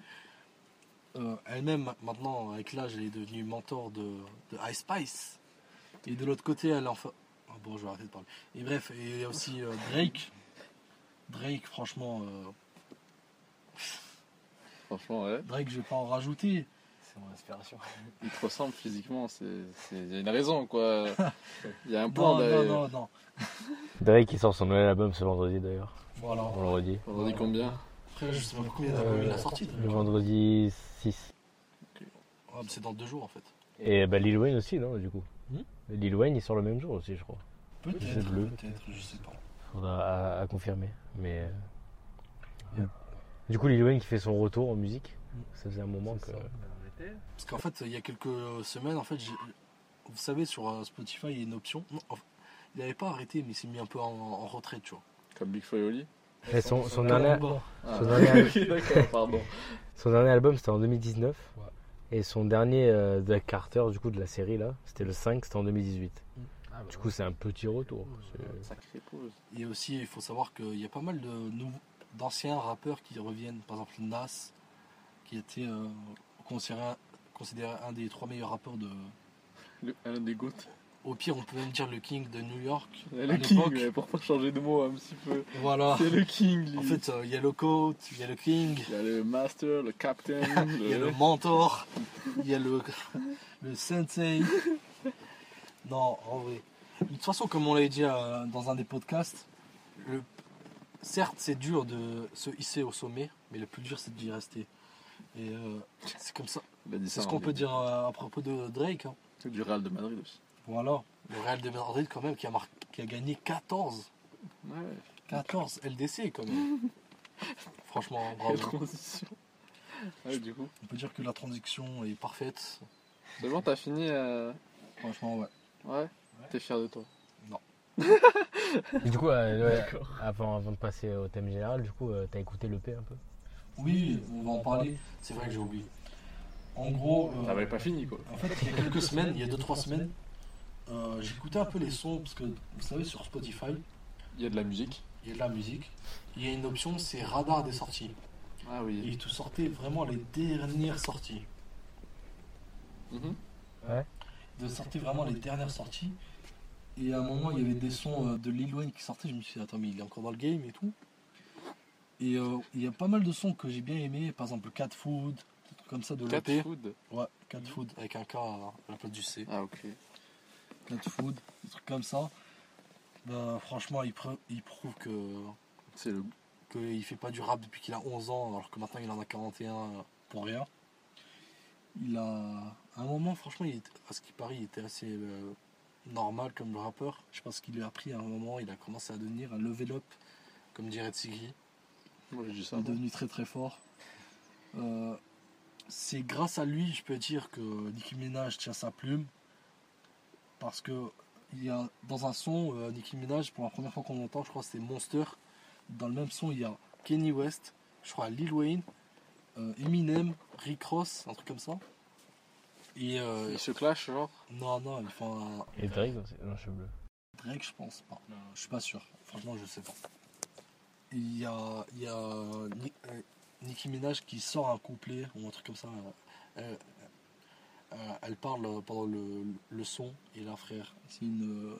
euh, elle-même, maintenant, avec l'âge, elle est devenue mentor de, de Ice Spice. Et de l'autre côté, elle est enfin. Ah bon, je vais arrêter de parler. Et bref, et il y a aussi euh, Drake. Drake, franchement, euh, Franchement, ouais. Drake, je vais pas en rajouter. C'est mon inspiration. Il te ressemble physiquement. c'est c'est- Il y a une raison, quoi. Il y a un point. Non, non, non, non. Drake qui sort son nouvel album ce vendredi d'ailleurs. Voilà. On le redit. On dit combien Après, je sais pas combien Euh, il a sorti. Le vendredi 6. Ouais, mais c'est dans deux jours en fait. Et bah Lil Wayne aussi, non, du coup Lil Wayne, il sort le même jour aussi, je crois. Peut-être, C'est bleu. peut-être, je sais pas. Faudra à, à confirmer. Mais. euh, Du coup, Lil Wayne qui fait son retour en musique. Hmm. Ça faisait un moment que. Parce qu'en fait, il y a quelques semaines, en fait, j'ai- vous savez, sur euh, Spotify, il y a une option. Non, en fait, il n'avait pas arrêté, mais il s'est mis un peu en, en retraite, tu vois. Comme Big Flo et Oli Et son, son, Son dernier, album. Ah. Son dernier- Ok, d'accord, pardon. son dernier album, c'était en 2019. Ouais. Et son dernier euh, de Carter, du coup, de la série, là, c'était le 5, c'était en 2018. Ah, bah, Du coup, c'est un petit retour. Sacré pause. Et aussi, il faut savoir qu'il y a pas mal d'anciens rappeurs qui reviennent. Par exemple, Nas, qui était euh, considéré, considéré un des trois meilleurs rappeurs de. Le, un des gouttes. Au pire, on peut même dire le King de New York. Le King, l'époque. mais pourquoi changer de mot un petit peu Voilà. C'est le King, lui. En fait, euh, il y a le Coat, il y a le King, il y a le Master, le Captain, il y a le Mentor, il y a le, le Sensei. Non, en vrai. De toute façon, comme on l'avait dit euh, dans un des podcasts, le... certes, c'est dur de se hisser au sommet, mais le plus dur, c'est d'y rester. Et euh, c'est comme ça. Dit C'est ce qu'on peut dire euh, à propos de Drake. hein. C'est du Real de Madrid aussi. Voilà. Le Real de Madrid, quand même, qui a, mar- qui a gagné 14. Ouais, 14 LDC, quand même. Franchement, bravo. transition. Ouais, du coup. On peut dire que la transition est parfaite. C'est bon, t'as fini euh, Franchement, ouais. Ouais T'es fier de toi Et du coup, euh, ouais, avant, avant de passer au thème général, du coup, euh, t'as écouté l'EP un peu? Oui, on va en parler. C'est vrai que j'ai oublié. En gros, euh, T'avais pas fini, quoi. en fait, il y a quelques semaines, il y a 2-3 semaines, euh, j'écoutais un peu les sons parce que vous savez, sur Spotify, Il y a de la musique. il y a de la musique. Il y a une option, c'est radar des sorties. Ah Et oui. il te sortait vraiment les dernières sorties. Mhm. Il te sortait vraiment les dernières sorties. Et à un moment, il y avait des sons euh, de Lil Wayne qui sortaient. Je me suis dit, attends, mais il est encore dans le game et tout. Et euh, il y a pas mal de sons que j'ai bien aimés. Par exemple, Cat Food, des trucs comme ça de Cat. Food. Ouais, Cat Food avec un K à la place du C. Ah ok. Cat Food, des trucs comme ça. Bah, franchement, il, prouve que C'est le. qu'il fait pas du rap depuis qu'il a 11 ans, alors que maintenant il en a 41 pour rien. Il a. À un moment, franchement, il était- à ce qui paraît, il était assez euh, normal comme rappeur. Je pense qu'il lui a appris à un moment, il a commencé à devenir un level up, comme dirait ça. Il est devenu très très fort. Euh, c'est grâce à lui, je peux dire que Nicki Minaj tient sa plume. Parce que il y a, dans un son, euh, Nicki Minaj, pour la première fois qu'on entend, je crois que c'était Monster. Dans le même son, il y a Kenny West, je crois Lil Wayne, euh, Eminem, Rick Ross, un truc comme ça. Et euh, Il se clash, genre. non, non, ils font un Et Drake aussi Non, je bleu. Drake, je pense pas. Je suis pas sûr. Franchement, je sais pas. Il y a, il y a Ni- Nicki Minaj qui sort un couplet ou un truc comme ça. Elle- elle parle pendant le, le son et là, frère, c'est une.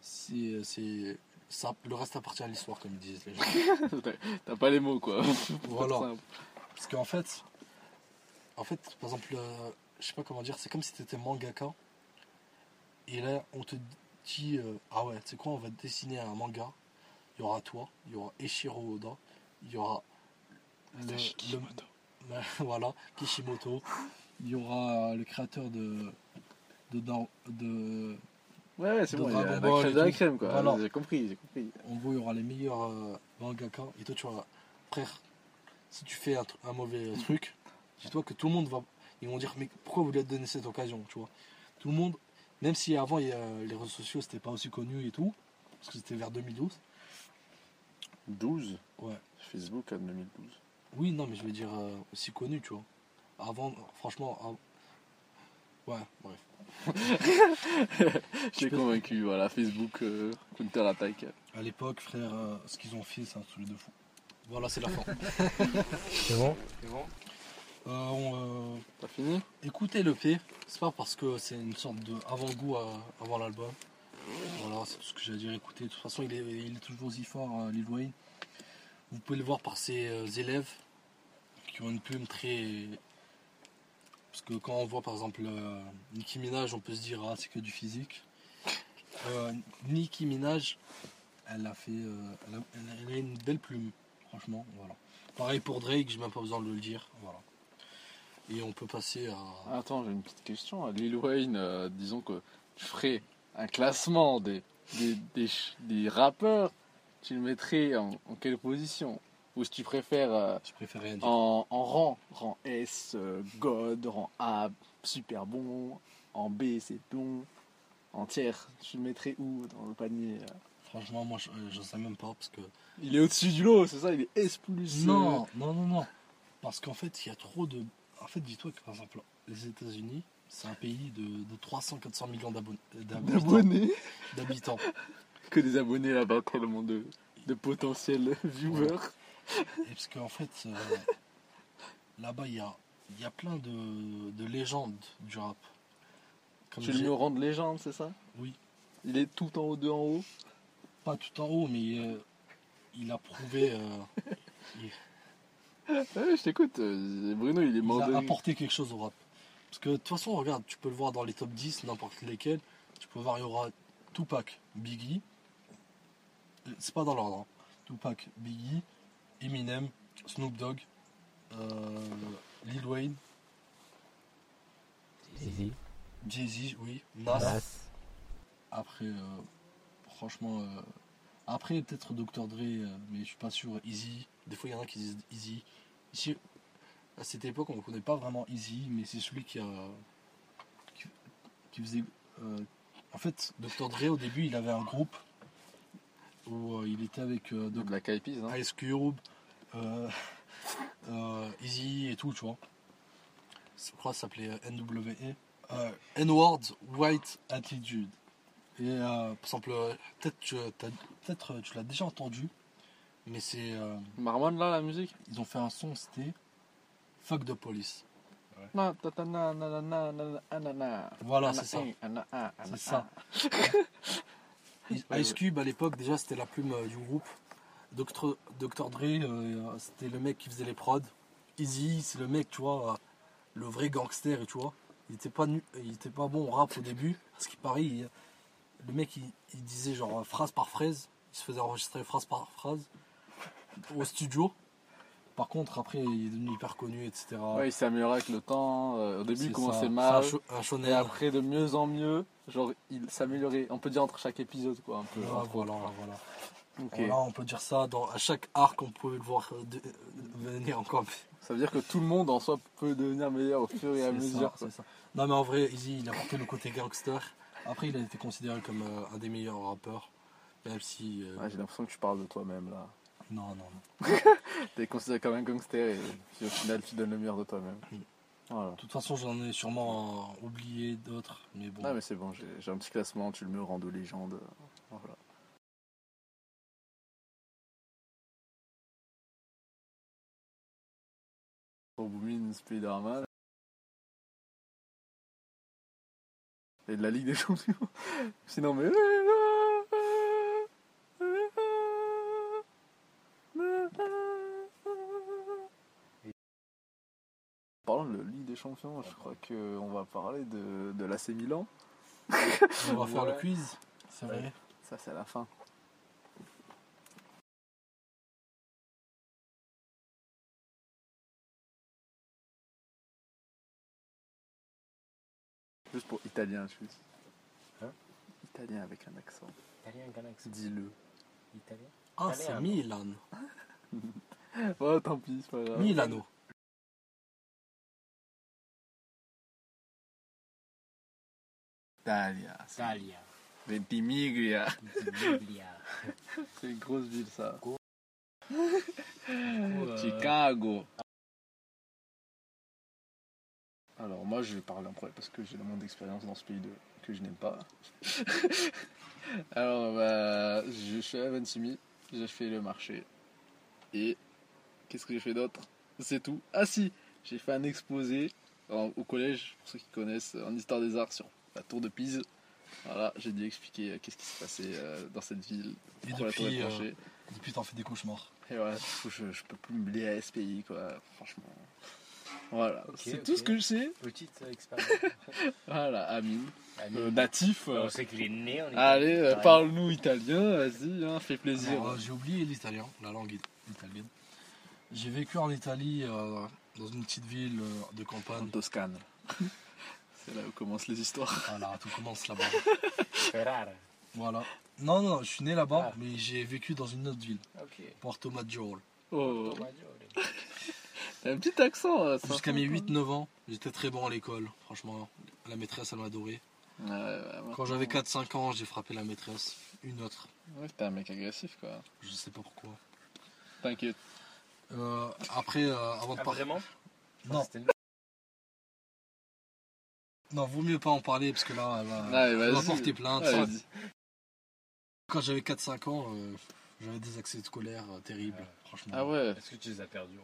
C'est. c'est ça, le reste appartient à l'histoire, comme ils disent les gens. T'as- pas les mots, quoi. Voilà. Parce qu'en fait, en fait, par exemple, euh, je sais pas comment dire, c'est comme si tu étais mangaka. Et là, on te dit, euh, ah ouais, tu sais quoi, on va dessiner un manga. Il y aura toi, il y aura Eshiro Oda, il y aura le, voilà, Kishimoto, il y aura le créateur de de, de Ouais, ouais, c'est bon. Dragon Ball la crème, quoi. Voilà. J'ai compris, j'ai compris. en gros, il y aura les meilleurs euh, mangaka. Et toi, tu vois, frère, si tu fais un, mauvais truc, dis-toi que tout le monde va. Ils vont dire, mais pourquoi vous lui avez donné cette occasion, tu vois? Tout le monde, même si avant, il les réseaux sociaux, c'était pas aussi connu et tout, parce que c'était vers 2012. 12 Ouais. Facebook en 2012. Oui, non, mais je veux dire euh, aussi connu, tu vois. Avant, franchement, av- ouais, bref. Je l'ai convaincu, voilà. Facebook, euh, Counter Attack. À l'époque, frère, euh, ce qu'ils ont fait, c'est un truc de fou. Voilà, c'est la fin. C'est bon C'est bon Euh, on, euh, T'as fini? écoutez le P, c'est pas parce que c'est une sorte de avant-goût à- avant l'album. Voilà, c'est tout ce que j'ai à dire. Écoutez, de toute façon, il est, il est toujours aussi fort, euh, Lil Wayne. Vous pouvez le voir par ses euh, élèves qui ont une plume très. Parce que quand on voit par exemple euh, Nicki Minaj, on peut se dire ah c'est que du physique. Euh, Nicki Minaj, elle a fait, euh, elle, a, une belle plume, franchement. Voilà. Pareil pour Drake, j'ai même pas besoin de le dire. Voilà. Et on peut passer à. Attends, j'ai une petite question. Lil Wayne, disons que tu ferais un classement des, des, rappeurs, tu le mettrais en quelle position? Ou si tu préfères euh, Je préfère rien dire. en, en rang Rang S, euh, God, rang A, super bon, en B, c'est bon, en tiers, tu le mettrais où dans le panier euh Franchement, moi je, euh, sais même pas parce que. Il est au-dessus du lot, c'est ça Il est S plus. euh, Non, non, non, non. Parce qu'en fait, il y a trop de. En fait, dis-toi que par exemple, les États-Unis, c'est un pays de, de 300-400 millions d'abon- d'habitants. d'abonnés. d'habitants. Que des abonnés là-bas, tellement de, de potentiels viewers. Et parce qu'en fait, euh, là-bas, il y a, il y a plein de, de légendes du rap. Comme Tu le j'ai- au rang de légende, c'est ça? Oui. Il est tout en haut, deux en haut? Pas tout en haut, mais euh, il a prouvé. euh, Ouais, je t'écoute. euh, Bruno, il est il mort de a rire. apporté quelque chose au rap. Parce que de toute façon, regarde, tu peux le voir dans les top 10, n'importe lesquels. Tu peux voir, il y aura Tupac, Biggie. Euh, C'est pas dans l'ordre. hein. Tupac, Biggie, Eminem, Snoop Dogg, euh, Lil Wayne, Jay-Z, oui, Nas. Nas. Après, euh, franchement, euh, après peut-être Dr. Dre, mais je suis pas sûr. Easy, des fois il y en a qui disent Easy. Ici, à cette époque, on ne connaît pas vraiment Easy, mais c'est celui qui a. qui, qui faisait. euh, en fait, Dr. Dre, au début, il avait un groupe euh, il était avec euh, donc, Black Ice Cube, euh, Easy et tout, tu vois. Je crois ça s'appelait NWE. N-Word White Attitude. Et euh, par exemple, peut-être tu, l'as déjà entendu, mais c'est. Euh, Marmon là, la musique? Ils ont fait un son, c'était Fuck the Police. Voilà, c'est ça. C'est ça. Ice Cube à l'époque déjà c'était la plume euh, du groupe. Dr. Dr. Dre euh, c'était le mec qui faisait les prods. Easy c'est le mec tu vois le vrai gangster et tu vois. Il était pas nu- il était pas bon au rap au début parce qu'il paraît il- le mec il, il disait genre euh, phrase par phrase. Il se faisait enregistrer phrase par phrase au studio. Par contre après il est devenu hyper connu etc. Ouais, il s'est amélioré avec le temps. euh, au début, il ça. commençait un mal. cho- un Et après, de mieux en mieux, genre, il s'améliorait. On peut dire entre chaque épisode, quoi, un peu. Voilà, entre voilà, voilà. Ok. Voilà, on peut dire ça. Dans, à chaque arc, on peut le voir euh, de- euh, venir encore. Ça veut dire que tout le monde, en soi, peut devenir meilleur au fur et à mesure. ça, ça. Non, mais en vrai, Easy, il a porté le côté gangster. Après, il a été considéré comme euh, un des meilleurs rappeurs. Même si. euh, Ouais, J'ai l'impression que tu parles de toi-même, là. Non, non, non. T'es considéré comme un gangster et puis au final, tu donnes le meilleur de toi-même. Mm. Voilà. De toute façon, j'en ai sûrement euh, oublié d'autres. Mais bon. Ah, mais c'est bon, j'ai un petit classement, tu le mets au rang de légende. euh, Voilà. Spider-Man. Et de la Ligue des Champions. Sinon, mais. Parlant de Ligue des Champions, je crois qu'on va parler de, de l'AC Milan. on va faire Ouais. le quiz. C'est vrai. Ça, c'est la fin. Juste pour italien, juste. Hein Italien avec un accent. Italien, Galaxy. Dis-le. Italien. Ah, c'est Milan. Oh, tant pis, c'est pas grave. Milano. Italia. Italia. Ventimiglia. Italia. C'est une grosse ville, ça. Euh, Chicago. Alors moi je vais parler en premier parce que j'ai le moins d'expérience dans ce pays de... que je n'aime pas. Alors bah, je suis à Ventimille, j'ai fait le marché. Et qu'est-ce que j'ai fait d'autre? C'est tout. Ah si, j'ai fait un exposé en- au collège, pour ceux qui connaissent, en histoire des arts sur la tour de Pise. Voilà, j'ai dû expliquer euh, qu'est-ce qui se passait euh, dans cette ville, Et pourquoi la tour est depuis, euh, penchée. depuis t'en fais des cauchemars. Et voilà, du coup, je, je peux plus me lier à SPI, quoi, franchement. Voilà, Ok, c'est ok. tout ce que je sais. Petite euh, expérience. Voilà, Amine, Amine. euh, natif. euh, On sait qu'il est né en Italie. Allez, euh, Pareil. parle-nous italien, vas-y, hein, fais plaisir. Alors, euh, J'ai oublié l'italien, la langue it- italienne. J'ai vécu en Italie, euh, dans une petite ville euh, de en campagne. Toscane. c'est là où commencent les histoires. Voilà, tout commence là-bas. Ferrara. Voilà. Non, non, je suis né là-bas, Ah. mais j'ai vécu dans une autre ville. Porto Maggiore. Oh, t'as un petit accent. ça Jusqu'à mes quoi. 8-9 ans, j'étais très bon à l'école, franchement. La maîtresse, elle m'adorait. Ouais, ouais, Quand j'avais 4-5 ans, j'ai frappé la maîtresse. Une autre, Ouais, t'es un mec agressif, quoi. je sais pas pourquoi. T'inquiète. Euh, après, euh, avant de Ah, partir. vraiment? Non, non, vaut mieux pas en parler parce que là, elle va, Allez, elle va porter plainte. Ouais. Quand j'avais 4-5 ans, euh, j'avais des accès scolaires euh, terribles, franchement. Ah ouais, Est-ce que tu les as perdus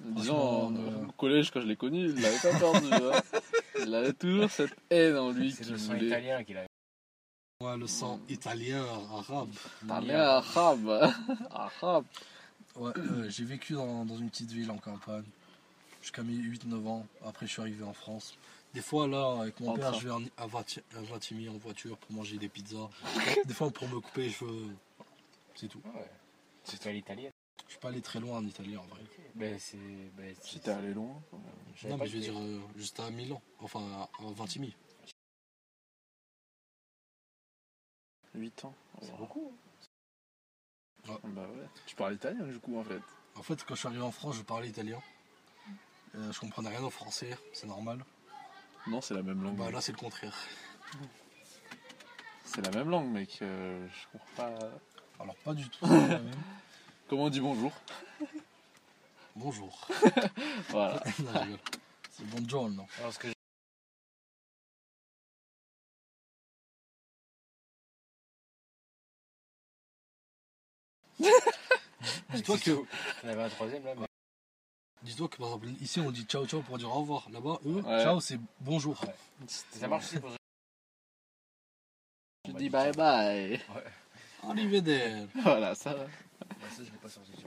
disons, euh, euh, au collège, quand je l'ai connu, il l'avait pas perdu. hein. Il avait toujours cette haine en lui C'est qui le sang voulait. italien qu'il a. Ouais, le sang italien, arabe. Ta mère arabe. arabe. Ouais, euh, j'ai vécu dans, dans une petite ville en campagne jusqu'à mes 8-9 ans. Après, je suis arrivé en France. Des fois, là, avec mon En père, train. je vais à, Vati- à Vatimie en voiture pour manger des pizzas. Des fois, pour me couper les cheveux. C'est tout. Ouais. C'est toi l'italienne. Je suis pas allé très loin en Italie en vrai. Ben c'est. Ben, c'est- Si t'es allé loin. Non, mais je veux dire euh, juste à Milan. Enfin, à, à Vintimille. 8 ans. C'est beaucoup. Bah ouais. Tu parles italien du coup en fait. En fait, quand je suis arrivé en France, je parlais italien. Euh, je comprenais rien au français, c'est normal. Non, c'est la même langue. Bah là, c'est le contraire. C'est la même langue, mec. euh, je comprends pas. Alors, pas du tout. la même. Comment on dit bonjour Bonjour. Voilà. Non, je rigole. c'est buongiorno. Alors, ce que Dis-toi que, On avait un troisième là. mais- dis-toi que par exemple, ici on dit ciao ciao pour dire au revoir. Là-bas, eux, Ouais. ciao c'est bonjour. Ouais. Ça marche aussi pour. Tu On dis bye bye. Arrivederci. Voilà, ça va. ça. Bah, ça, je l'ai pas sorti. tu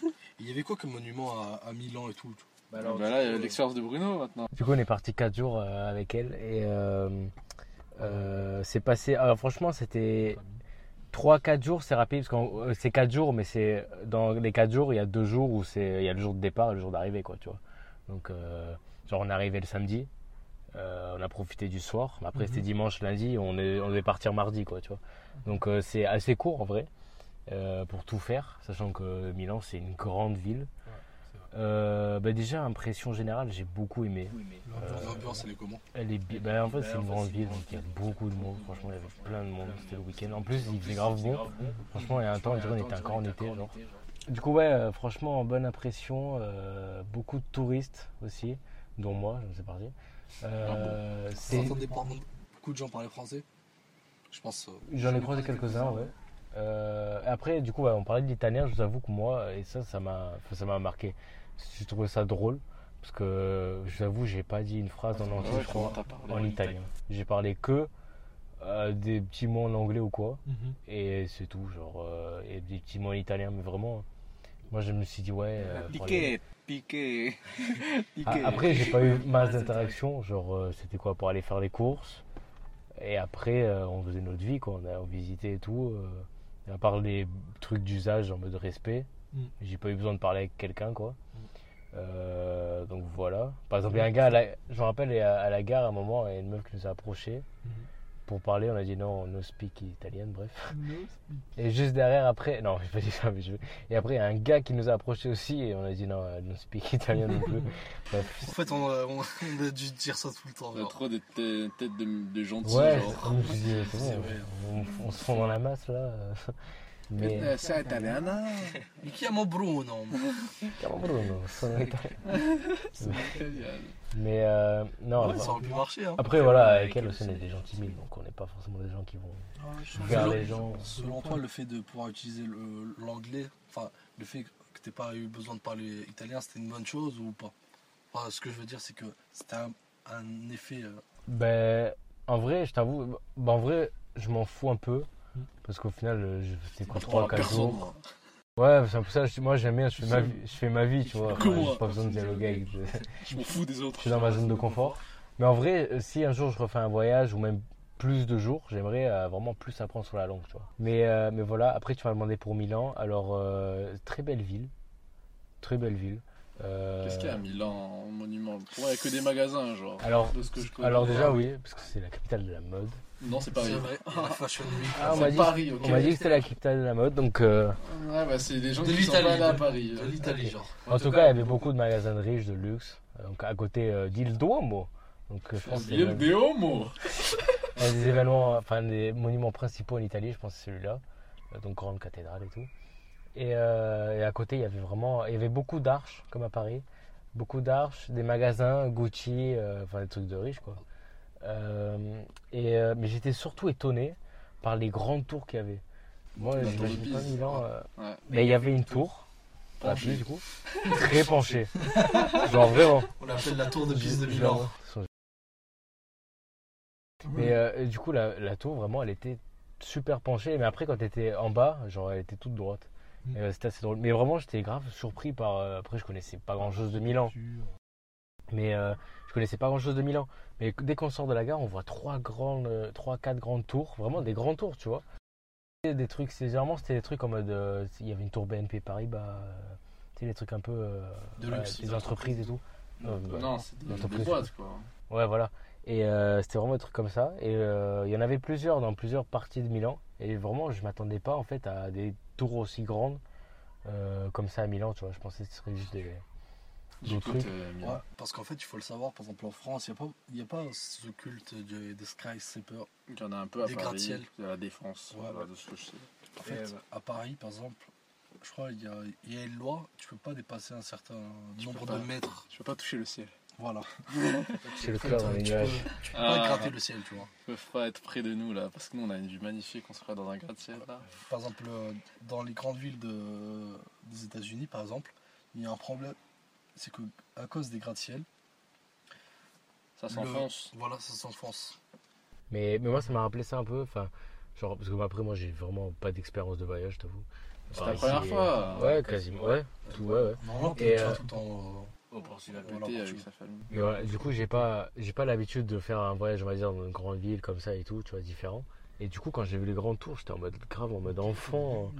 vois. Il y avait quoi comme monument à, à Milan et tout Bah, Bah alors, là, du il y a coup, euh, l'expérience de Bruno maintenant. Du coup, on est parti 4 jours euh, avec elle et euh, euh, c'est passé. Alors, franchement, c'était 3-4 jours, c'est rapide parce que euh, c'est 4 jours, mais c'est dans les 4 jours, il y a 2 jours où c'est il y a le jour de départ et le jour d'arrivée, quoi, tu vois. Donc, euh, genre, on est arrivé le samedi, euh, on a profité du soir, après, Mhm. c'était dimanche, lundi, on, est, on devait partir mardi, quoi, tu vois. Donc, euh, c'est assez court en vrai pour tout faire, sachant que Milan, c'est une grande ville. Euh, bah déjà, impression générale, j'ai beaucoup aimé. L'ambiance, Euh, elle est comment Elle est bi- bah, en fait, c'est une grande ville, donc il y a beaucoup de monde. Franchement, il y avait plein de monde. C'était le week-end. En plus, il faisait grave bon. Franchement, il y a un temps, on était encore en été. Genre. Du coup, ouais, euh, franchement, bonne impression. euh, beaucoup de touristes aussi, dont moi, je sais parti. Euh, Vous pas beaucoup de gens parler français Je pense. euh, J'en ai croisé quelques-uns, ouais. Euh, après, du coup, ouais, on parlait de l'italien. Je vous avoue que moi, et ça, ça m'a, enfin, ça m'a marqué. J'ai trouvé ça drôle parce que, je vous avoue, j'ai pas dit une phrase en Ouais, je crois, en italien. J'ai parlé que euh, des petits mots en anglais ou quoi, Mhm. et c'est tout, genre, euh, et des petits mots en italien, mais vraiment. Moi, je me suis dit, ouais. euh, aller- piqué. ah, Après, j'ai pas eu masse d'interactions. Genre, c'était quoi pour aller faire les courses. Et après, on faisait notre vie, quoi. On a on visitait et tout. à part les trucs d'usage en mode respect, Mm. j'ai pas eu besoin de parler avec quelqu'un, quoi. Euh, donc voilà. Par exemple, il y a un gars, à la- je me rappelle, à, la gare, à un moment, il y a une meuf qui nous a approché Mhm. pour parler. On a dit non, no speak italien, bref. Et juste derrière, après, non, j'ai pas dit ça, mais je. Et après, il y a un gars qui nous a approché aussi et on a dit non, euh, no speak italien non plus. Bref. En fait, on, a- on a dû dire ça tout le temps. On a trop de tê- têtes de, de gentils. Ouais, genre. je dit, bon, on se fond dans la masse là. Mais. Eh, C'est italiana? Mi chiamo Bruno. Chiamo Bruno, sono italien. Mais euh, non, Ouais, ça aurait pu marcher. Hein. après voilà, avec elle aussi on est des gens timides, donc on n'est pas forcément des gens qui vont vers Selon- les gens. Selon toi, le fait de pouvoir utiliser l'anglais, enfin, le fait que tu pas eu besoin de parler italien, c'était une bonne chose ou pas? Enfin, ce que je veux dire, c'est que c'était un, un effet. euh, Ben, en vrai, je t'avoue, ben, en vrai, je m'en fous un peu. Parce qu'au final, euh, je faisais quoi 3 4 personne, jours. moi. Ouais, c'est un peu ça. je- Moi, j'aime bien, je fais ma vie, je fais ma vie tu vois. J'ai pas besoin de dialoguer avec. Je Je m'en fous des autres. suis dans ma zone de confort. Mais en vrai, euh, si un jour je refais un voyage ou même plus de jours, j'aimerais euh, vraiment plus apprendre sur la langue, tu vois. Mais, euh, mais voilà, après, tu m'as demandé pour Milan. Alors, euh, très belle ville. Très belle ville. Qu'est-ce qu'il y a à Milan en monument? Pour moi, il n'y a que des magasins, genre. Alors, de ce que je connais. alors déjà, oui, parce que c'est la capitale de la mode. Non, c'est C'est Paris. vrai, il y a la Fashion Week. Ah, on c'est m'a dit- Paris, ok. On m'a dit que c'était la capitale de la mode, donc... euh, Ouais, bah c'est des gens De qui sont l'Italie, pas allés à Paris. De l'Italie, genre. En tout cas, il y avait beaucoup de magasins de riches, de luxe, euh, donc à côté euh, d'Il Duomo. Donc euh, je pense que c'est Il le- des homos un des événements, enfin des monuments principaux en Italie, je pense que c'est celui-là. Euh, Donc grande cathédrale et tout. Et, euh, et à côté, il y avait vraiment, il y avait beaucoup d'arches, comme à Paris. Beaucoup d'arches, des magasins, Gucci, euh, enfin des trucs de riches quoi. Euh, et, euh, mais j'étais surtout étonné par les grandes tours qu'il y avait. Moi, La j'imagine pas. Milan. euh, Ouais. Mais il y avait une tour. Pise, du coup, très penchée. Genre vraiment. On l'appelle la tour de Pise de Milan. Mais euh, du coup, la, la tour, vraiment, elle était super penchée. Mais après, quand elle était en bas, genre, elle était toute droite. Mm. Euh, C'était assez drôle. Mais vraiment, j'étais grave surpris par. euh, après, je connaissais pas grand chose de Milan. Mais euh, je connaissais pas grand chose de Milan. Mais dès qu'on sort de la gare, on voit trois grandes, euh, trois, quatre grandes tours. Vraiment des grandes tours, tu vois. Et Des trucs, c'est généralement, c'était des trucs en mode. euh, il y avait une tour BNP Paribas. euh, tu sais, des trucs un peu. euh, De voilà, luxe, des des entreprises et tout. Non, bah, Non, c'est des, des boîtes, quoi. Ouais, voilà. Et c'était vraiment un truc comme ça. Et il y en avait plusieurs dans plusieurs parties de Milan. Et vraiment, je m'attendais pas en fait à des tours aussi grandes comme ça à Milan. Tu vois, je pensais que ce serait juste des. Trucs. euh. Ouais, parce qu'en fait, il faut le savoir, par exemple en France, il n'y a, pas- il y a pas ce culte de- des skyscrapers. Il y en a un peu à Des Paris, gratte-ciel. à la Défense, Ouais, voilà, ouais. de ce que je sais. En fait, à Paris, par exemple, je crois qu'il y a, il y a une loi, tu peux pas dépasser un certain Tu nombre peux pas. de mètres. Je peux pas toucher le ciel. Voilà. C'est le cœur dans les tu nuages. peux, tu peux Ah. pas gratter le ciel, tu vois. Ils peuvent pas être près de nous là, parce que nous on a une vue magnifique, on serait dans un gratte-ciel là. Par exemple, euh, dans les grandes villes de, des États-Unis, par exemple, il y a un problème. C'est que à cause des gratte-ciel, Ça le- s'enfonce. Voilà, ça s'enfonce. Mais, mais moi, ça m'a rappelé ça un peu. Enfin, genre, parce que après, moi, j'ai vraiment pas d'expérience de voyage, t'avoue. C'est la première fois. Ouais, quasiment. Ouais, tout, ouais, ouais. Normalement, Et, tu vas euh, tout le temps. Au Portugal. Quand avec sa famille. Mais voilà, du coup, j'ai pas, j'ai pas l'habitude de faire un voyage, on va dire, dans une grande ville comme ça et tout, tu vois, différent. Et du coup, quand j'ai vu les grandes tours, j'étais en mode grave, en mode enfant.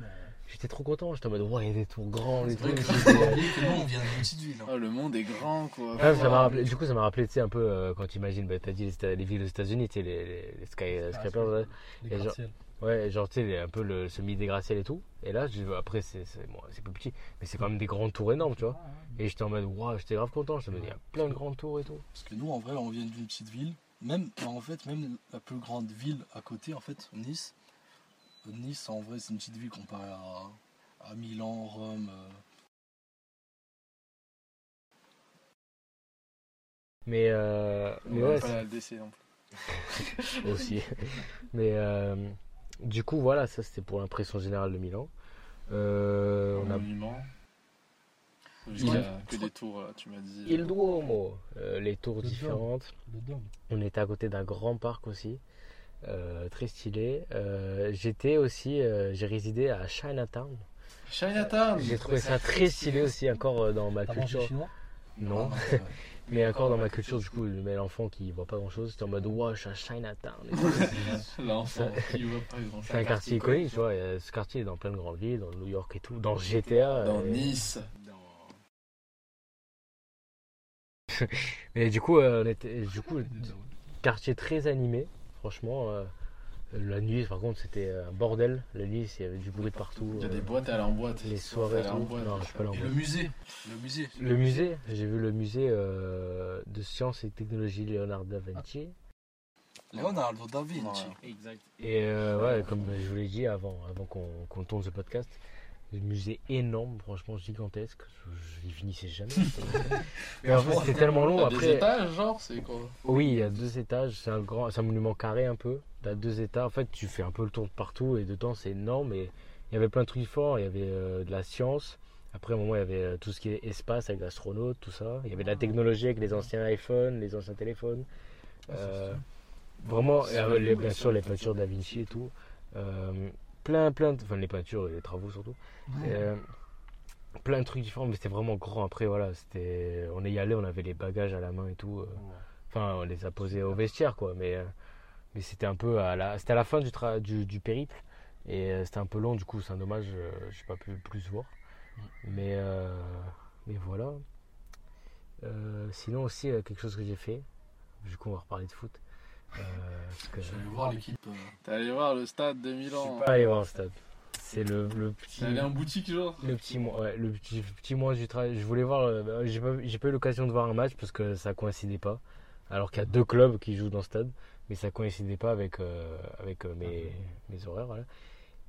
J'étais trop content. J'étais en mode, ouais, il y a des tours on vient d'une petite ville. hein. Ah, le monde est grand quoi. Ouais, ça m'a rappelé, du coup, ça m'a rappelé, tu sais, un peu euh, quand tu imagines, bah, t'as dit les, les villes aux États-Unis, tu sais, les, les, les skyscrapers, ouais. Les Et genre-. Ouais, genre, tu sais, les- un peu le semi des gratte-ciel et tout. Et là, je, après, c'est c'est bon, c'est plus petit, mais c'est quand même des grandes tours énormes, tu vois. Et j'étais en mode, waouh, j'étais grave content. Je me dis, il y a plein de grandes tours et tout. Parce que nous, en vrai, on vient d'une petite ville. Même, en fait, même la plus grande ville à côté, en fait, Nice. Nice, en vrai, c'est une petite ville comparée à, à Milan, Rome. euh, Mais, euh, mais ouais, pas la LDC non plus. aussi. Mais euh, du coup, voilà, ça c'était pour l'impression générale de Milan. Euh, on a monument. Il a- que des tours là, tu m'as dit. Il Duomo, euh, les tours Le dôme. différentes. le dôme. On était à côté d'un grand parc aussi, euh, très stylé. Euh, J'étais aussi, euh, j'ai résidé à Chinatown. Chinatown J'ai trouvé ça très stylé aussi, encore dans ma culture. chinois? Non, Ah, mais encore dans ma culture, du coup, mais l'enfant qui voit pas grand chose, c'était en mode, suis à Chinatown. L'enfant qui voit pas grand C'est un quartier iconique, tu vois. Ce quartier est dans plein de grandes villes, dans New York et tout, dans GTA. Dans Nice. Mais du coup, euh, on était, du coup, quartier très animé, franchement. euh, la nuit, par contre, c'était un bordel. La nuit, il y avait du bruit de partout. Il y a euh, des boîtes à aller en boîte. les soirées et Aller en tout. boîte. Non, je suis pas allé en Et boîte. le musée. Le musée. Le musée, j'ai vu le musée euh, de sciences et technologie Leonardo da Vinci. Leonardo da Vinci. Exact. Et euh, ouais, comme je vous l'ai dit avant, avant qu'on qu'on tourne ce podcast, le musée énorme, franchement gigantesque. Je, il finissait jamais. Mais en fait, c'était tellement long. Après, étages, genre, c'est quoi oui, il y a deux étages. C'est un grand, c'est un monument carré un peu. T'as deux étages. En fait, tu fais un peu le tour de partout et dedans c'est énorme. Et il y avait plein de trucs forts. Il y avait euh, de la science, Après, à un moment, il y avait euh, tout ce qui est espace avec l'astronaute, tout ça. Il y avait de la technologie avec les anciens iPhones, les anciens téléphones. Euh, vraiment, euh, les- bien sûr, les peintures Da Vinci et tout. Plein, plein, de- enfin les peintures, les travaux surtout. Euh, plein de trucs différents, mais c'était vraiment grand. Après, voilà, c'était, on est y allé, on avait les bagages à la main et tout. euh. Enfin, on les a posés au vestiaire, quoi. Mais, euh, mais c'était un peu à la, c'était à la fin du, tra- du, du périple. Et c'était un peu long, du coup, c'est un dommage, euh, j'ai pas pu plus voir. Mais, mais voilà. Sinon, aussi, quelque chose que j'ai fait. Du coup, on va reparler de foot. Euh, que Je vais voir l'équipe. euh, T'es allé voir le stade de je Milan. suis pas allé voir le stade. C'est le, le petit. T'es allé en boutique, genre? Le petit mois, ouais, le petit, petit mois du travail. Je voulais voir. euh, bah, j'ai pas, eu l'occasion de voir un match parce que ça coïncidait pas. Alors qu'il y a deux clubs qui jouent dans ce stade, mais ça coïncidait pas avec euh, avec euh, mes, mes horaires. Voilà.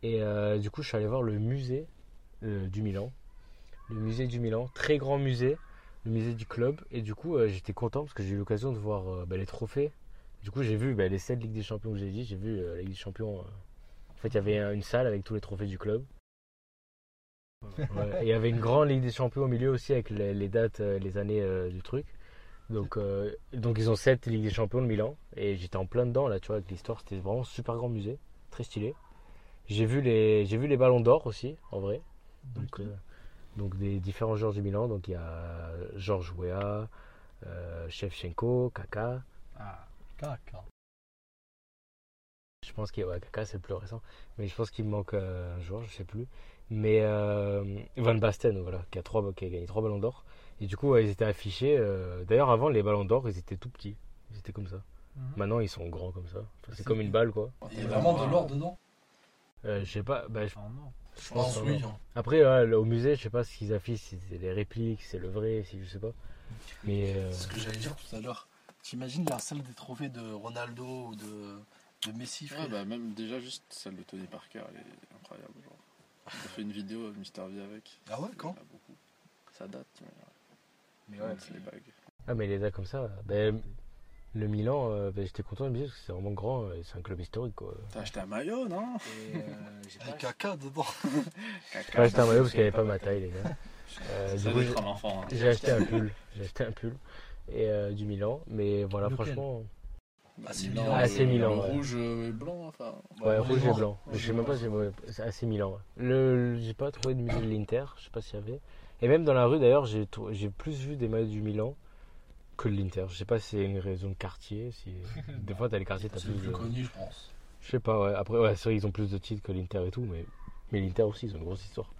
Et euh, du coup, je suis allé voir le musée euh, du Milan, le musée du Milan, très grand musée, le musée du club. Et du coup, euh, j'étais content parce que j'ai eu l'occasion de voir euh, bah, les trophées. Du coup, j'ai vu bah, les 7 Ligues des Champions que j'ai dit. J'ai vu euh, la Ligue des Champions. euh, En fait, il y avait un- une salle avec tous les trophées du club. Ouais, et il y avait une grande Ligue des Champions au milieu aussi avec les, les dates, euh, les années euh, du truc. Donc, euh, donc ils ont 7 Ligues des Champions de Milan et j'étais en plein dedans là, tu vois, avec l'histoire. C'était vraiment un super grand musée, très stylé. J'ai vu les, j'ai vu les ballons d'or aussi, en vrai. Donc, euh, donc des différents joueurs du Milan. Donc il y a Georges Weah, Shevchenko, Kaka. Ah, caca. Je pense qu'il ouais, Kaka c'est le plus récent, mais je pense qu'il me manque euh, un joueur, je sais plus. Mais euh, Van Basten, voilà, qui a, trois, qui a gagné trois ballons d'or. Et du coup, ouais, ils étaient affichés. euh, D'ailleurs, avant, les ballons d'or, ils étaient tout petits. Ils étaient comme ça. Maintenant, ils sont grands comme ça. Enfin, c'est comme une balle, quoi. Il y a vraiment de l'or dedans? Euh, je sais pas. Bah, je- Ah non. Je pense, que oui. hein. Après, ouais, au musée, je sais pas ce qu'ils affichent, si c'est les répliques, si c'est le vrai, si je sais pas. Mais euh, C'est ce que j'allais dire tout à l'heure. T'imagines la salle des trophées de Ronaldo ou de, de Messi, frère Ouais, bah même déjà juste celle de Tony Parker, elle est incroyable. Genre. A fait une vidéo Mister V avec. Ah ouais, quand beaucoup. Ça date, mais Mais ouais, c'est les bagues. Ah, mais les a comme ça. Ben, le Milan, euh, ben, j'étais content de me dire parce que c'est vraiment grand et c'est un club historique, quoi. T'as acheté un maillot, non Et euh, j'ai pas caca dedans. J'ai acheté un maillot parce qu'il n'y avait pas ma taille, les gars. Euh, du coup, j'ai- enfant. hein. j'ai acheté un pull. J'ai acheté un pull et euh, du Milan. Mais voilà, Lequel franchement, Bah, AC Milan, Milan. Milan, le ouais. Rouge et blanc, enfin. ouais, rouge et blanc. Je sais même pas, si- c'est assez Milan. ouais. Le, j'ai pas trouvé de musée de l'Inter. Je sais pas s'il y avait. Et même dans la rue, d'ailleurs, j'ai j'ai plus vu des maillots du Milan que de l'Inter. Je sais pas si c'est une raison de quartier. Si... Des fois, t'as les quartiers, t'as C'est plus plus de. connu, je pense. Je sais pas, ouais. Après, ouais, c'est vrai, ils ont plus de titres que l'Inter et tout, mais, mais l'Inter aussi, ils ont une grosse histoire.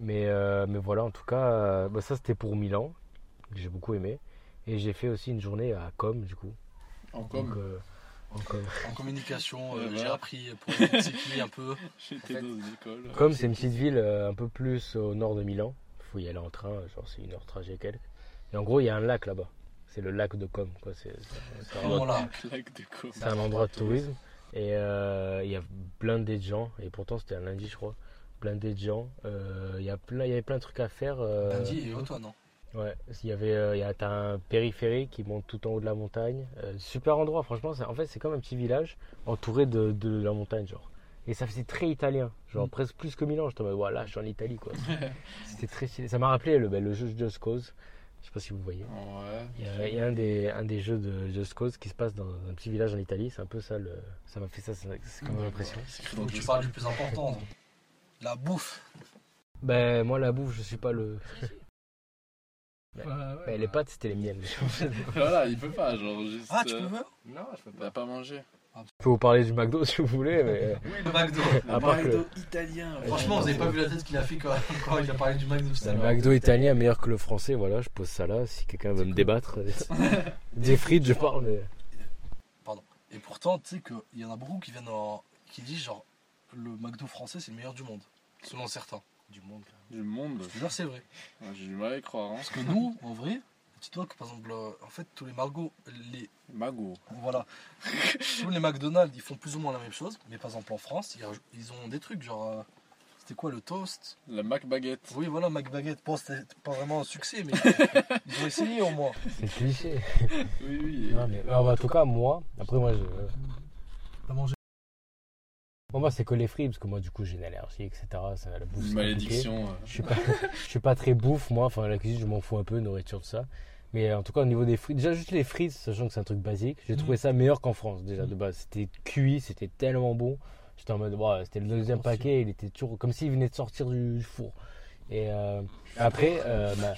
Mais, euh, mais voilà, en tout cas, euh, bah, ça c'était pour Milan, que j'ai beaucoup aimé. Et j'ai fait aussi une journée à Com, du coup. En Donc, com, euh, en Com. En communication, euh, j'ai appris pour c'est qui un peu. j'étais fait, dans une école. Com, c'est une petite ville euh, un peu plus au nord de Milan. Il faut y aller en train, genre c'est une heure de trajet quelques. Et en gros, il y a un lac là-bas. C'est le lac de Com, quoi. C'est un endroit- de com. c'est un endroit de tourisme. Et euh, il y a blindé de gens. Et pourtant, c'était un lundi, je crois. Blindé de gens. Euh, Il y, a plein- il y avait plein de trucs à faire. euh, Lundi et Automne, non? Ouais, il y avait, euh, il y a t'as un périphérique qui monte tout en haut de la montagne. Euh, super endroit, franchement. c'est- En fait, c'est comme un petit village entouré de, de la montagne, genre. Et ça faisait très italien, genre Mm. presque plus que Milan. J'étais en mode, voilà, je suis en Italie, quoi. C'était très stylé. Ça m'a rappelé le, ben, le jeu Just Cause. Je sais pas si vous voyez. Ouais. Il y a, il y a un, des, un des jeux de Just Cause qui se passe dans un petit village en Italie. C'est un peu ça, le, ça m'a fait ça, c'est comme l'impression. Que tu le parles du plus important. La bouffe. Ben, moi, la bouffe, je suis pas le. Ouais, ouais, les pâtes, c'était les miennes. Voilà, il peut pas, genre juste. Ah, tu euh, peux faire Non, je peux Il va pas manger. Je peux vous parler du McDo si vous voulez, mais. Oui, le McDo. À part que- McDo italien. ouais. Franchement, vous avez pas vu la tête qu'il a fait quand, quand il a parlé du McDo Le. McDo italien est meilleur que le français, voilà, je pose ça là, si quelqu'un veut me débattre. Des frites, je parle, mais... Et pourtant, tu sais qu'il y en a beaucoup qui viennent en... qui disent genre le McDo français c'est le meilleur du monde, selon certains. Du monde, quand Du monde. Je te jure, c'est vrai. Ouais, J'ai du mal à y croire. Hein. Parce que nous, en vrai, dis-toi que par exemple, euh, en fait, tous les Margot, les Mago. voilà, tous les McDonald's, ils font plus ou moins la même chose. Mais par exemple, en France, ils, raj- ils ont des trucs genre, euh, c'était quoi le toast? La Mac baguette. Oui, voilà, McBaguette. Bon, c'était pas vraiment un succès, mais ils ont essayé au moins. c'est cliché. Oui, oui. Non, mais, alors, en tout cas, moi, après moi, je... T'as mangé Bon, moi, c'est que les fruits, parce que moi, du coup, j'ai une allergie, etc. Ça, la bouffe. Malédiction. euh. Je suis pas, je suis pas très bouffe, moi. Enfin, la cuisine, je m'en fous un peu, nourriture, tout ça. Mais en tout cas, au niveau des frites, déjà juste les frites, sachant que c'est un truc basique, j'ai trouvé ça meilleur qu'en France, déjà de base. C'était cuit, c'était tellement bon. J'étais en mode, c'était le deuxième paquet, il était toujours comme s'il venait de sortir du, du four. Et euh, après, euh, bah,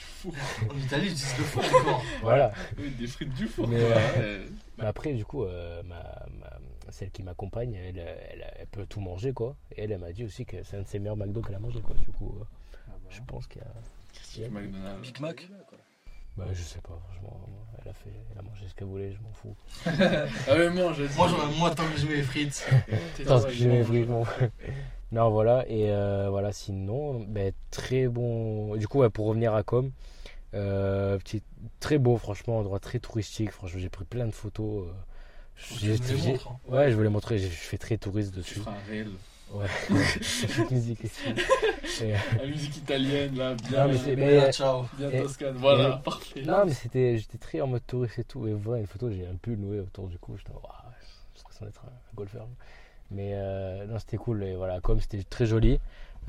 En Italie, ils disent le encore. voilà. Oui, des frites du four. Mais, quoi. euh, Ouais. Mais après, du coup, euh, ma, ma- celle qui m'accompagne, elle, elle, elle peut tout manger, quoi. Et elle, elle m'a dit aussi que c'est un de ses meilleurs McDo qu'elle a mangé, quoi. Du coup, euh, je pense qu'il y a. il y a- McDonald's. Big Mac Bah, je sais pas, franchement. Elle a, fait, elle a mangé ce qu'elle voulait, je m'en fous. Ah moi, j'ai dit. Moi, j'aurais moins tant que je mets frites. Parce que j'ai mes frites, je fous. Non, voilà. Et euh, voilà, sinon, ben, très bon. Du coup, ouais, pour revenir à Com, euh, petit, très beau, franchement, endroit très touristique. Franchement, j'ai pris plein de photos. euh, Tu me les montres, hein. Ouais, je voulais montrer, je fais très touriste Tu dessus. feras un réel. Ouais, musique. Et, euh, La musique italienne, là, bien. Non, mais là, ciao. Bien et- Toscane. Voilà, et- parfait. non, mais c'était, j'étais très en mode touriste et tout. Et voilà, une photo, j'ai un pull noué autour du cou. J'étais, waouh, j'ai l'impression d'être un, un golfeur. Mais euh, non, c'était cool. Et voilà, comme c'était très joli,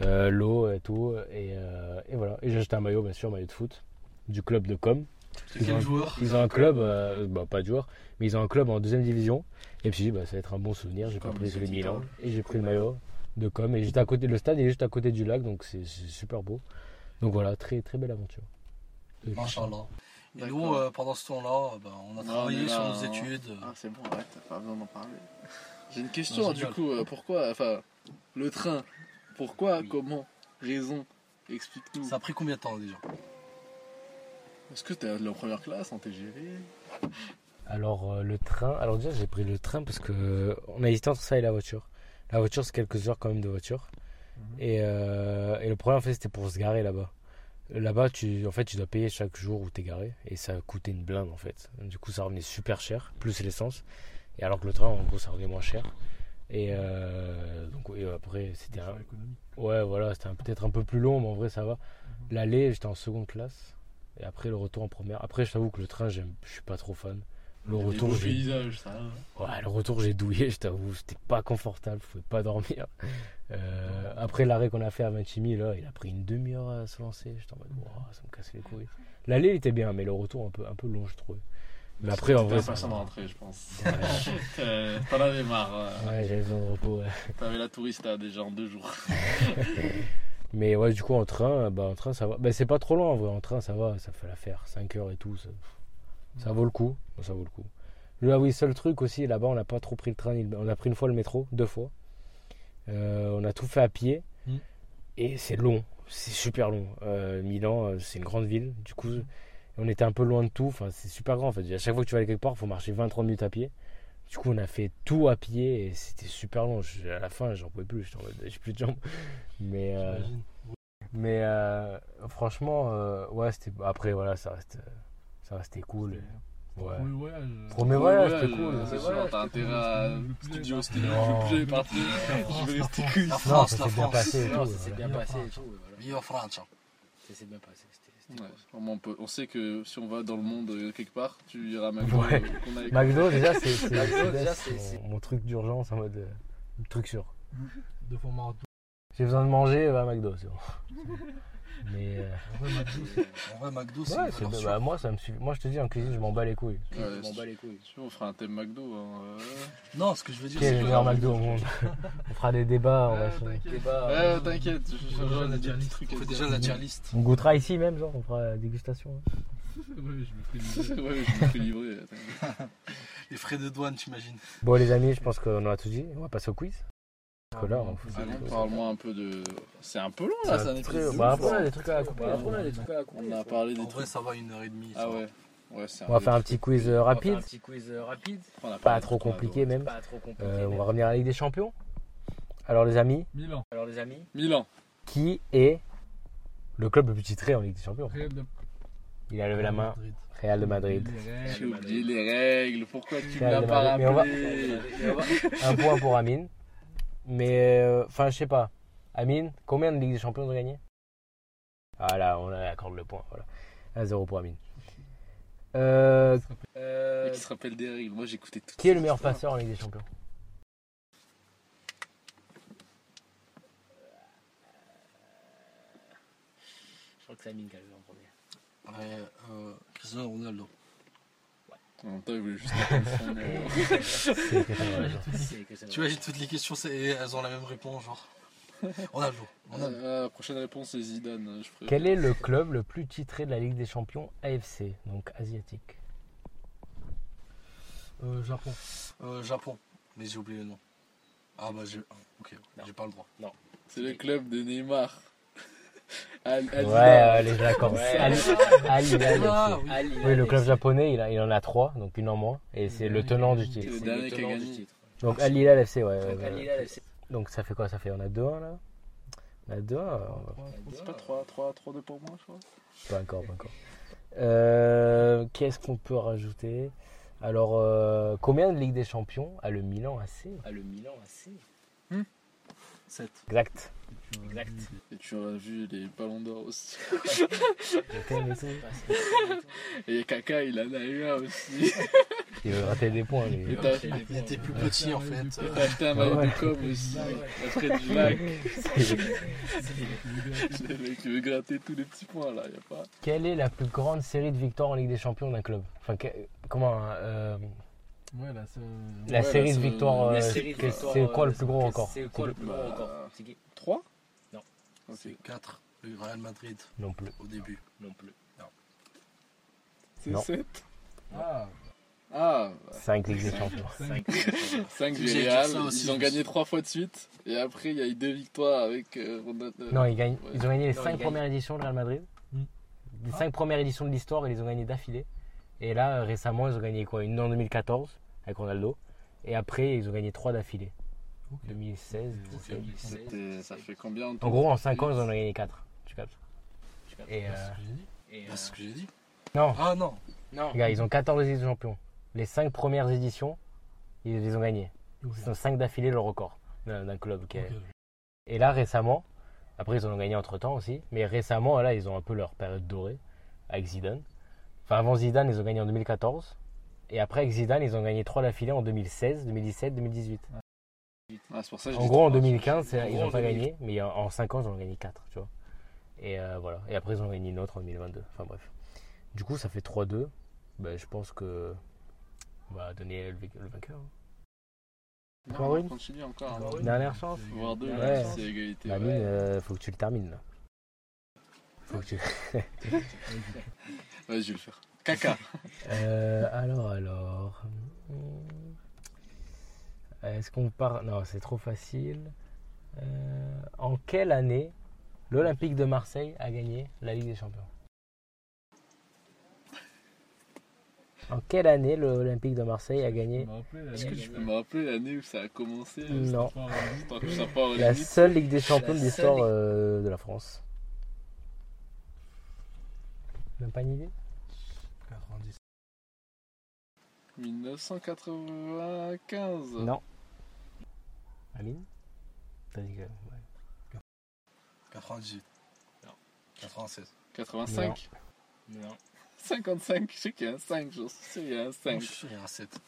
euh, l'eau et tout. Et, euh, et voilà. Et j'ai acheté un maillot, bien sûr, maillot de foot du club de Com. C'est Ils ont, quel joueur ils ont un club, euh, bah, pas de joueur, mais ils ont un club en deuxième division. Et puis, je me suis dit, bah, ça va être un bon souvenir. J'ai pas pris les celui de. Milan. Et j'ai pris le maillot de Com. Et j'étais à côté, le stade est juste à côté du lac, donc c'est super beau. Donc voilà, très très belle aventure. Machallah. Et D'accord. nous, euh, pendant ce temps-là, euh, ben, on a Non, travaillé sur nos études. Ah, c'est bon, arrête, t'as pas besoin d'en parler. J'ai une question, Non, du coup, euh, pourquoi, enfin, le train, pourquoi, comment, raison, explique-nous. Ça a pris combien de temps déjà? Est-ce que t'es en première classe, en TGV Alors euh, le train, alors déjà j'ai pris le train parce que euh, on a hésité entre ça et la voiture. La voiture c'est quelques heures quand même de voiture. Et, euh, et le problème en fait c'était pour se garer là-bas. Là-bas tu en fait tu dois payer chaque jour où t'es garé et ça coûtait une blinde en fait. Du coup ça revenait super cher plus l'essence. Et alors que le train en gros ça revenait moins cher. Et euh, donc après c'était un... ouais voilà c'était peut-être un peu plus long mais en vrai ça va. L'aller j'étais en seconde classe et après le retour en première. Après je t'avoue que le train j'aime je suis pas trop fan. Le retour j'ai ça. Ouais, le retour, j'ai douillé, je t'avoue, c'était pas confortable, je pouvais pas dormir. Euh, après l'arrêt qu'on a fait à Vintimille, là, il a pris une demi-heure à se lancer. J'étais en mode, Ouah, ça me casse les couilles. L'aller, il était bien, mais le retour, un peu, un peu long, je trouvais. Mais après, en vrai, de rentrer, je pense. Ouais, T'en avais marre. euh. ouais, j'avais besoin de repos, ouais. T'avais la touriste déjà en deux jours. Mais ouais, du coup, en train, bah, en train, ça va. Bah, c'est pas trop loin, en vrai. En train, ça va, ça fait l'affaire. 5 heures et tout, ça, ça vaut le coup. Ça vaut le coup. Là, oui, seul truc aussi, là-bas, on n'a pas trop pris le train. On a pris une fois le métro, deux fois. Euh, on a tout fait à pied. Mm. Et c'est long. C'est super long. Euh, Milan, euh, c'est une grande ville. Du coup, on était un peu loin de tout. Enfin, c'est super grand, en fait. À chaque fois que tu vas aller quelque part, il faut marcher 20-30 minutes à pied. Du coup, on a fait tout à pied et c'était super long. Je- à la fin, j'en pouvais plus. J'ai plus de jambes. Mais. euh, mais euh, franchement, euh, ouais, c'était. Après, voilà, ça reste, euh, ça restait cool. Ouais. Premier voyage. Premier voyage, c'était cool. C'est sûr, t'as intérêt à. Studio, c'était. Je vais plus partir. Je vais rester que La Non, France, ça la s'est bien France. passé ça s'est bien passé. Viva Francia. Ça s'est bien passé. Ouais, on, peut- on sait que si on va dans le monde euh, quelque part, tu iras à McDo. Ouais. euh, McDo, déjà, c'est mon- truc d'urgence en mode. euh, truc sûr. Deux fois. J'ai besoin de manger, va à McDo, c'est bon. Mais. euh, En vrai, McDo, c'est. En vrai, McDo, c'est ouais, c'est- bah, moi, ça me suffit. Moi, je te dis, en cuisine, je m'en bats les couilles. Ouais, Je m'en bats les couilles. on fera un thème McDo. Hein, euh. Non, ce que je veux dire, c'est le meilleur McDo au monde On fera des débats, on va Ouais. Débat, euh, t'inquiète, je la tier list. on fait déjà la tier list. On goûtera ici même, genre, on fera la dégustation. hein. Ouais, je me ferai livrer. Ouais, je me fais livrer. Les frais de douane, t'imagines Bon, les amis, je pense qu'on a tout dit. On va passer au quiz. Là, fait Allez, parle-moi un peu de. C'est un peu long là, Ça de bah, après, on a des trucs à couper. Ouais, après, on a des trucs à couper. On a parlé des En vrai, trucs. ça va une heure et demie. Ah ouais. Ouais, c'est On va faire un petit quiz euh, rapide. Un petit quiz euh, rapide. Pas trop compliqué, même. Pas trop compliqué. Euh, on va revenir à la Ligue des Champions. Alors, les amis, Milan. Alors, les amis. Milan. qui est le club le plus titré en Ligue des Champions Il a levé la main. Real de Madrid. J'ai oublié les règles. Pourquoi tu Real l'as pas rappelé Un point pour Amine. Mais, euh, enfin, je sais pas. Amine, combien de Ligue des Champions ont gagné? Ah là, on accorde le point. Voilà. À 0 pour Amine. Euh, qui euh, se rappelle des règles. Moi, j'écoutais tout. Qui est le meilleur histoire. passeur en Ligue des Champions? Je crois que c'est Amine qui a joué en premier. Ouais, euh, Cristiano Ronaldo. En temps, il voulait juste Tu vois, j'ai toutes les questions, elles ont la même réponse, genre. Ronaldo. Ronaldo. Euh, la prochaine réponse, c'est Zidane. Je Quel est le club le plus titré de la Ligue des Champions AFC, donc asiatique Euh, Japon. Euh, Japon. Mais j'ai oublié le nom. Ah bah j'ai. Ok, Non. j'ai pas le droit. C'est le club de Neymar. Ouais. Al- Al Hilal Ah, oui. Ali, Oui, le club japonais, il, a- il en a trois, donc une en moins, et c'est le tenant du C'est titre. le C'est dernier qui a gagné. titre. Donc Al Hilal FC, ouais. ouais, Donc, ça fait quoi? Ça fait on a 2-1 là? On a 2-1 C'est pas 3, 3, 3 2 pour moi, je crois. Pas encore, pas encore. Euh, Qu'est-ce qu'on peut rajouter? Alors, euh, combien de Ligue des Champions a le Milan AC Ah, le Milan AC. 7. Exact. Exact. Et tu auras vu les ballons d'or aussi. Et Kaka, il en a eu un aussi. Il veut gratter des points, t'as Il était plus petit en fait. et t'as acheté un maillot Ouais. de com aussi. Après du lac. Le mec, il veut gratter tous les petits points là, y a pas. Quelle est la plus grande série de victoires en Ligue des Champions d'un club? Enfin, que- comment euh, Ouais, là, c'est. La Ouais, série là, de c'est- victoires, la euh, série de que- victoires, c'est quoi euh, le plus gros c'est- record? C'est quoi le plus gros record? C'est qui? 3 Non. Ok. C'est 4. Le Real Madrid Non plus. au début. Non plus. C'est Non. 7 Ah, Ah, 5 Ligues des Champions. 5. 5 Tu du Real. Ils ont gagné sais. 3 fois de suite. Et après, il y a eu 2 victoires avec euh, Ronaldo. Non, ils, gagnent, Ouais. ils ont gagné les Non, 5 ils gagnent. premières éditions de Real Madrid. Mm. Les 5 premières éditions de l'histoire, ils les ont gagnées d'affilée. Et là, récemment, ils ont gagné quoi? Une en 2014 avec Ronaldo. Et après, ils ont gagné 3 d'affilée. ok. 2016, 17. 2016. C'était- Ça fait combien en gros, en 5 ans, ils en ont gagné 4. Tu captes? Tu captes Et euh, C'est ce que j'ai dit. Euh, C'est ce que j'ai dit. non, Ah non. Non. les gars, ils ont 14 Ligues des Champions. Les 5 premières éditions, ils les ont gagnées. Ok. Ils ont 5 d'affilée le record d'un club. qui est- Ok. Et là, récemment, après, ils en ont gagné entre temps aussi, mais récemment, là, ils ont un peu leur période dorée avec Zidane. Enfin, avant Zidane, ils ont gagné en 2014. Et après, avec Zidane, ils ont gagné 3 d'affilée en 2016, 2017, 2018. Ah, c'est pour ça que je En gros, en trois. 2015, c'est- En ils n'ont pas 2000. gagné, mais en- en 5 ans, ils ont gagné 4, tu vois. Et euh, voilà. Et après, ils ont gagné une autre en 2022. Enfin, bref. Du coup, ça fait 3-2. Ben, je pense que on va donner le, vain- le vainqueur. hein. Non, continue encore. Hein. Win Dernière chance. Voire deux, Ouais. c'est égalité. Ouais. Euh, faut que tu le termines là. Faut que tu... Ouais, je vais le faire. Caca. Euh, alors, alors. hmm. Est-ce qu'on part? Non, c'est trop facile. Euh, en quelle année l'Olympique de Marseille a gagné la Ligue des Champions? En quelle année l'Olympique de Marseille a gagné Est-ce que tu peux me rappeler l'année où ça a commencé Non. Enfin, euh, Tant que ça part aux La seule Ligue des Champions de l'histoire seule euh, de la France. Même pas une idée 90. 1995. Non. Amine T'as dit que. ouais. 98. Non. 96. 85. Non. 55. Je sais qu'il y a un 5. Je suis sûr qu'il y a un Non, 5. je suis sûr, il y a un 7.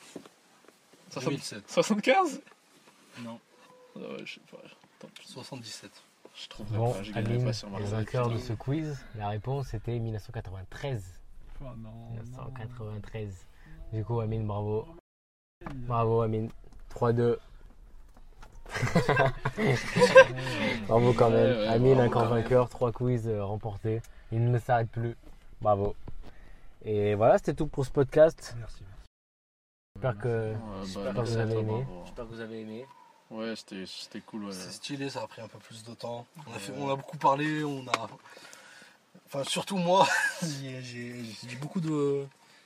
60 2007. 75 Non. Ah ouais, je sais pas. Attends, 77. Je trouverai Bon, pas. Je gagnerai Amine, pas sur le Marseille. vainqueur de ce quiz, la réponse était 1993. oh non, 1993. Du coup, Amine, bravo. Bravo, Amine. 3-2. bravo quand même. Ouais, ouais, Amine, quand même. vainqueur. 3 quiz euh, remportés. Il ne s'arrête plus. Bravo. Et voilà, c'était tout pour ce podcast. Merci. J'espère que. Ouais, J'espère bah, que vous avez aimé. J'espère que vous avez aimé. Ouais, c'était c'était cool. Ouais. C'est stylé, ça a pris un peu plus de temps. On a, fait, on a beaucoup parlé, on a. Enfin, surtout moi, j'ai j'ai- j'ai dit beaucoup de,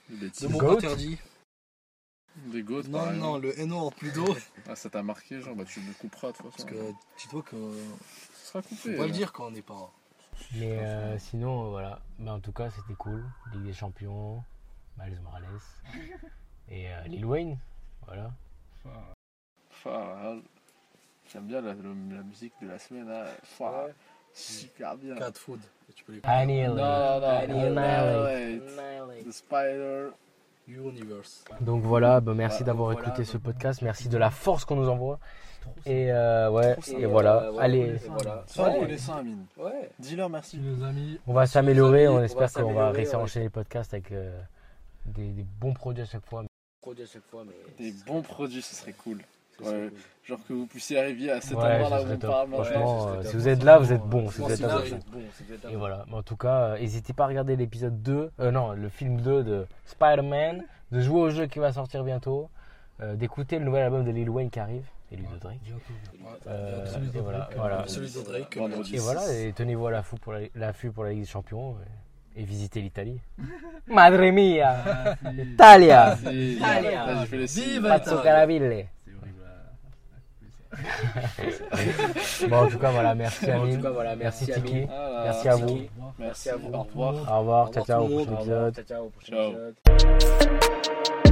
Des de mots Goat interdits. Des goats, Non, non, le NO en plus d'eau. Ah, ça t'a marqué, genre, bah tu me couperas de toute Parce façon. que dis-toi que. Ça sera coupé. Faut pas là. le dire quand on n'est pas. Mais euh, sinon, euh, voilà. Bah, en tout cas, c'était cool. Ligue des Champions, Miles Morales et euh, Lil Wayne. Voilà. J'aime bien la, musique de la semaine. Enfin, Super bien. Cat food. Tu peux les Annihilate. Non, non, Annihilate. Annihilate. The Spider. Universe. Donc voilà, bah, merci Bah, d'avoir voilà, écouté ce donc- podcast, merci de la force qu'on nous envoie. Et euh, ouais, et voilà, ouais, allez, Amine. Ouais. Dis-leur merci. Les amis, on va s'améliorer, on espère qu'on va réussir à enchaîner les podcasts avec euh, des, des bons produits à chaque fois. Produit à chaque fois, mais. Des bons produits, ce serait cool. Ouais. Genre que vous puissiez arriver à cet Ouais, endroit là où on top. parle Franchement, euh, si vous êtes là, vous êtes bon. Si vous êtes là, vous êtes Bon, Et voilà, mais en tout cas, euh, n'hésitez pas à regarder l'épisode 2, euh, non, le film 2 de Spider-Man, de jouer au jeu qui va sortir bientôt, euh, d'écouter le nouvel album de Lil Wayne qui arrive, et lui de Drake. Euh, et voilà, voilà. Drake. Et voilà, et tenez-vous à l'affût pour la, l'affût pour la Ligue des Champions et, et visitez l'Italie. Madre mia, Ah. Italia, Italia. là, j'ai fait les signes. Vive Pazzo Caraville. À- Bon, en tout cas, voilà, merci En Amine, tout cas, voilà, merci merci, Tiki, à vous, Au revoir. Merci à vous. Au revoir. au revoir, ciao, ciao, au prochain Au revoir, épisode. Ciao, ciao, au prochain Ciao. épisode.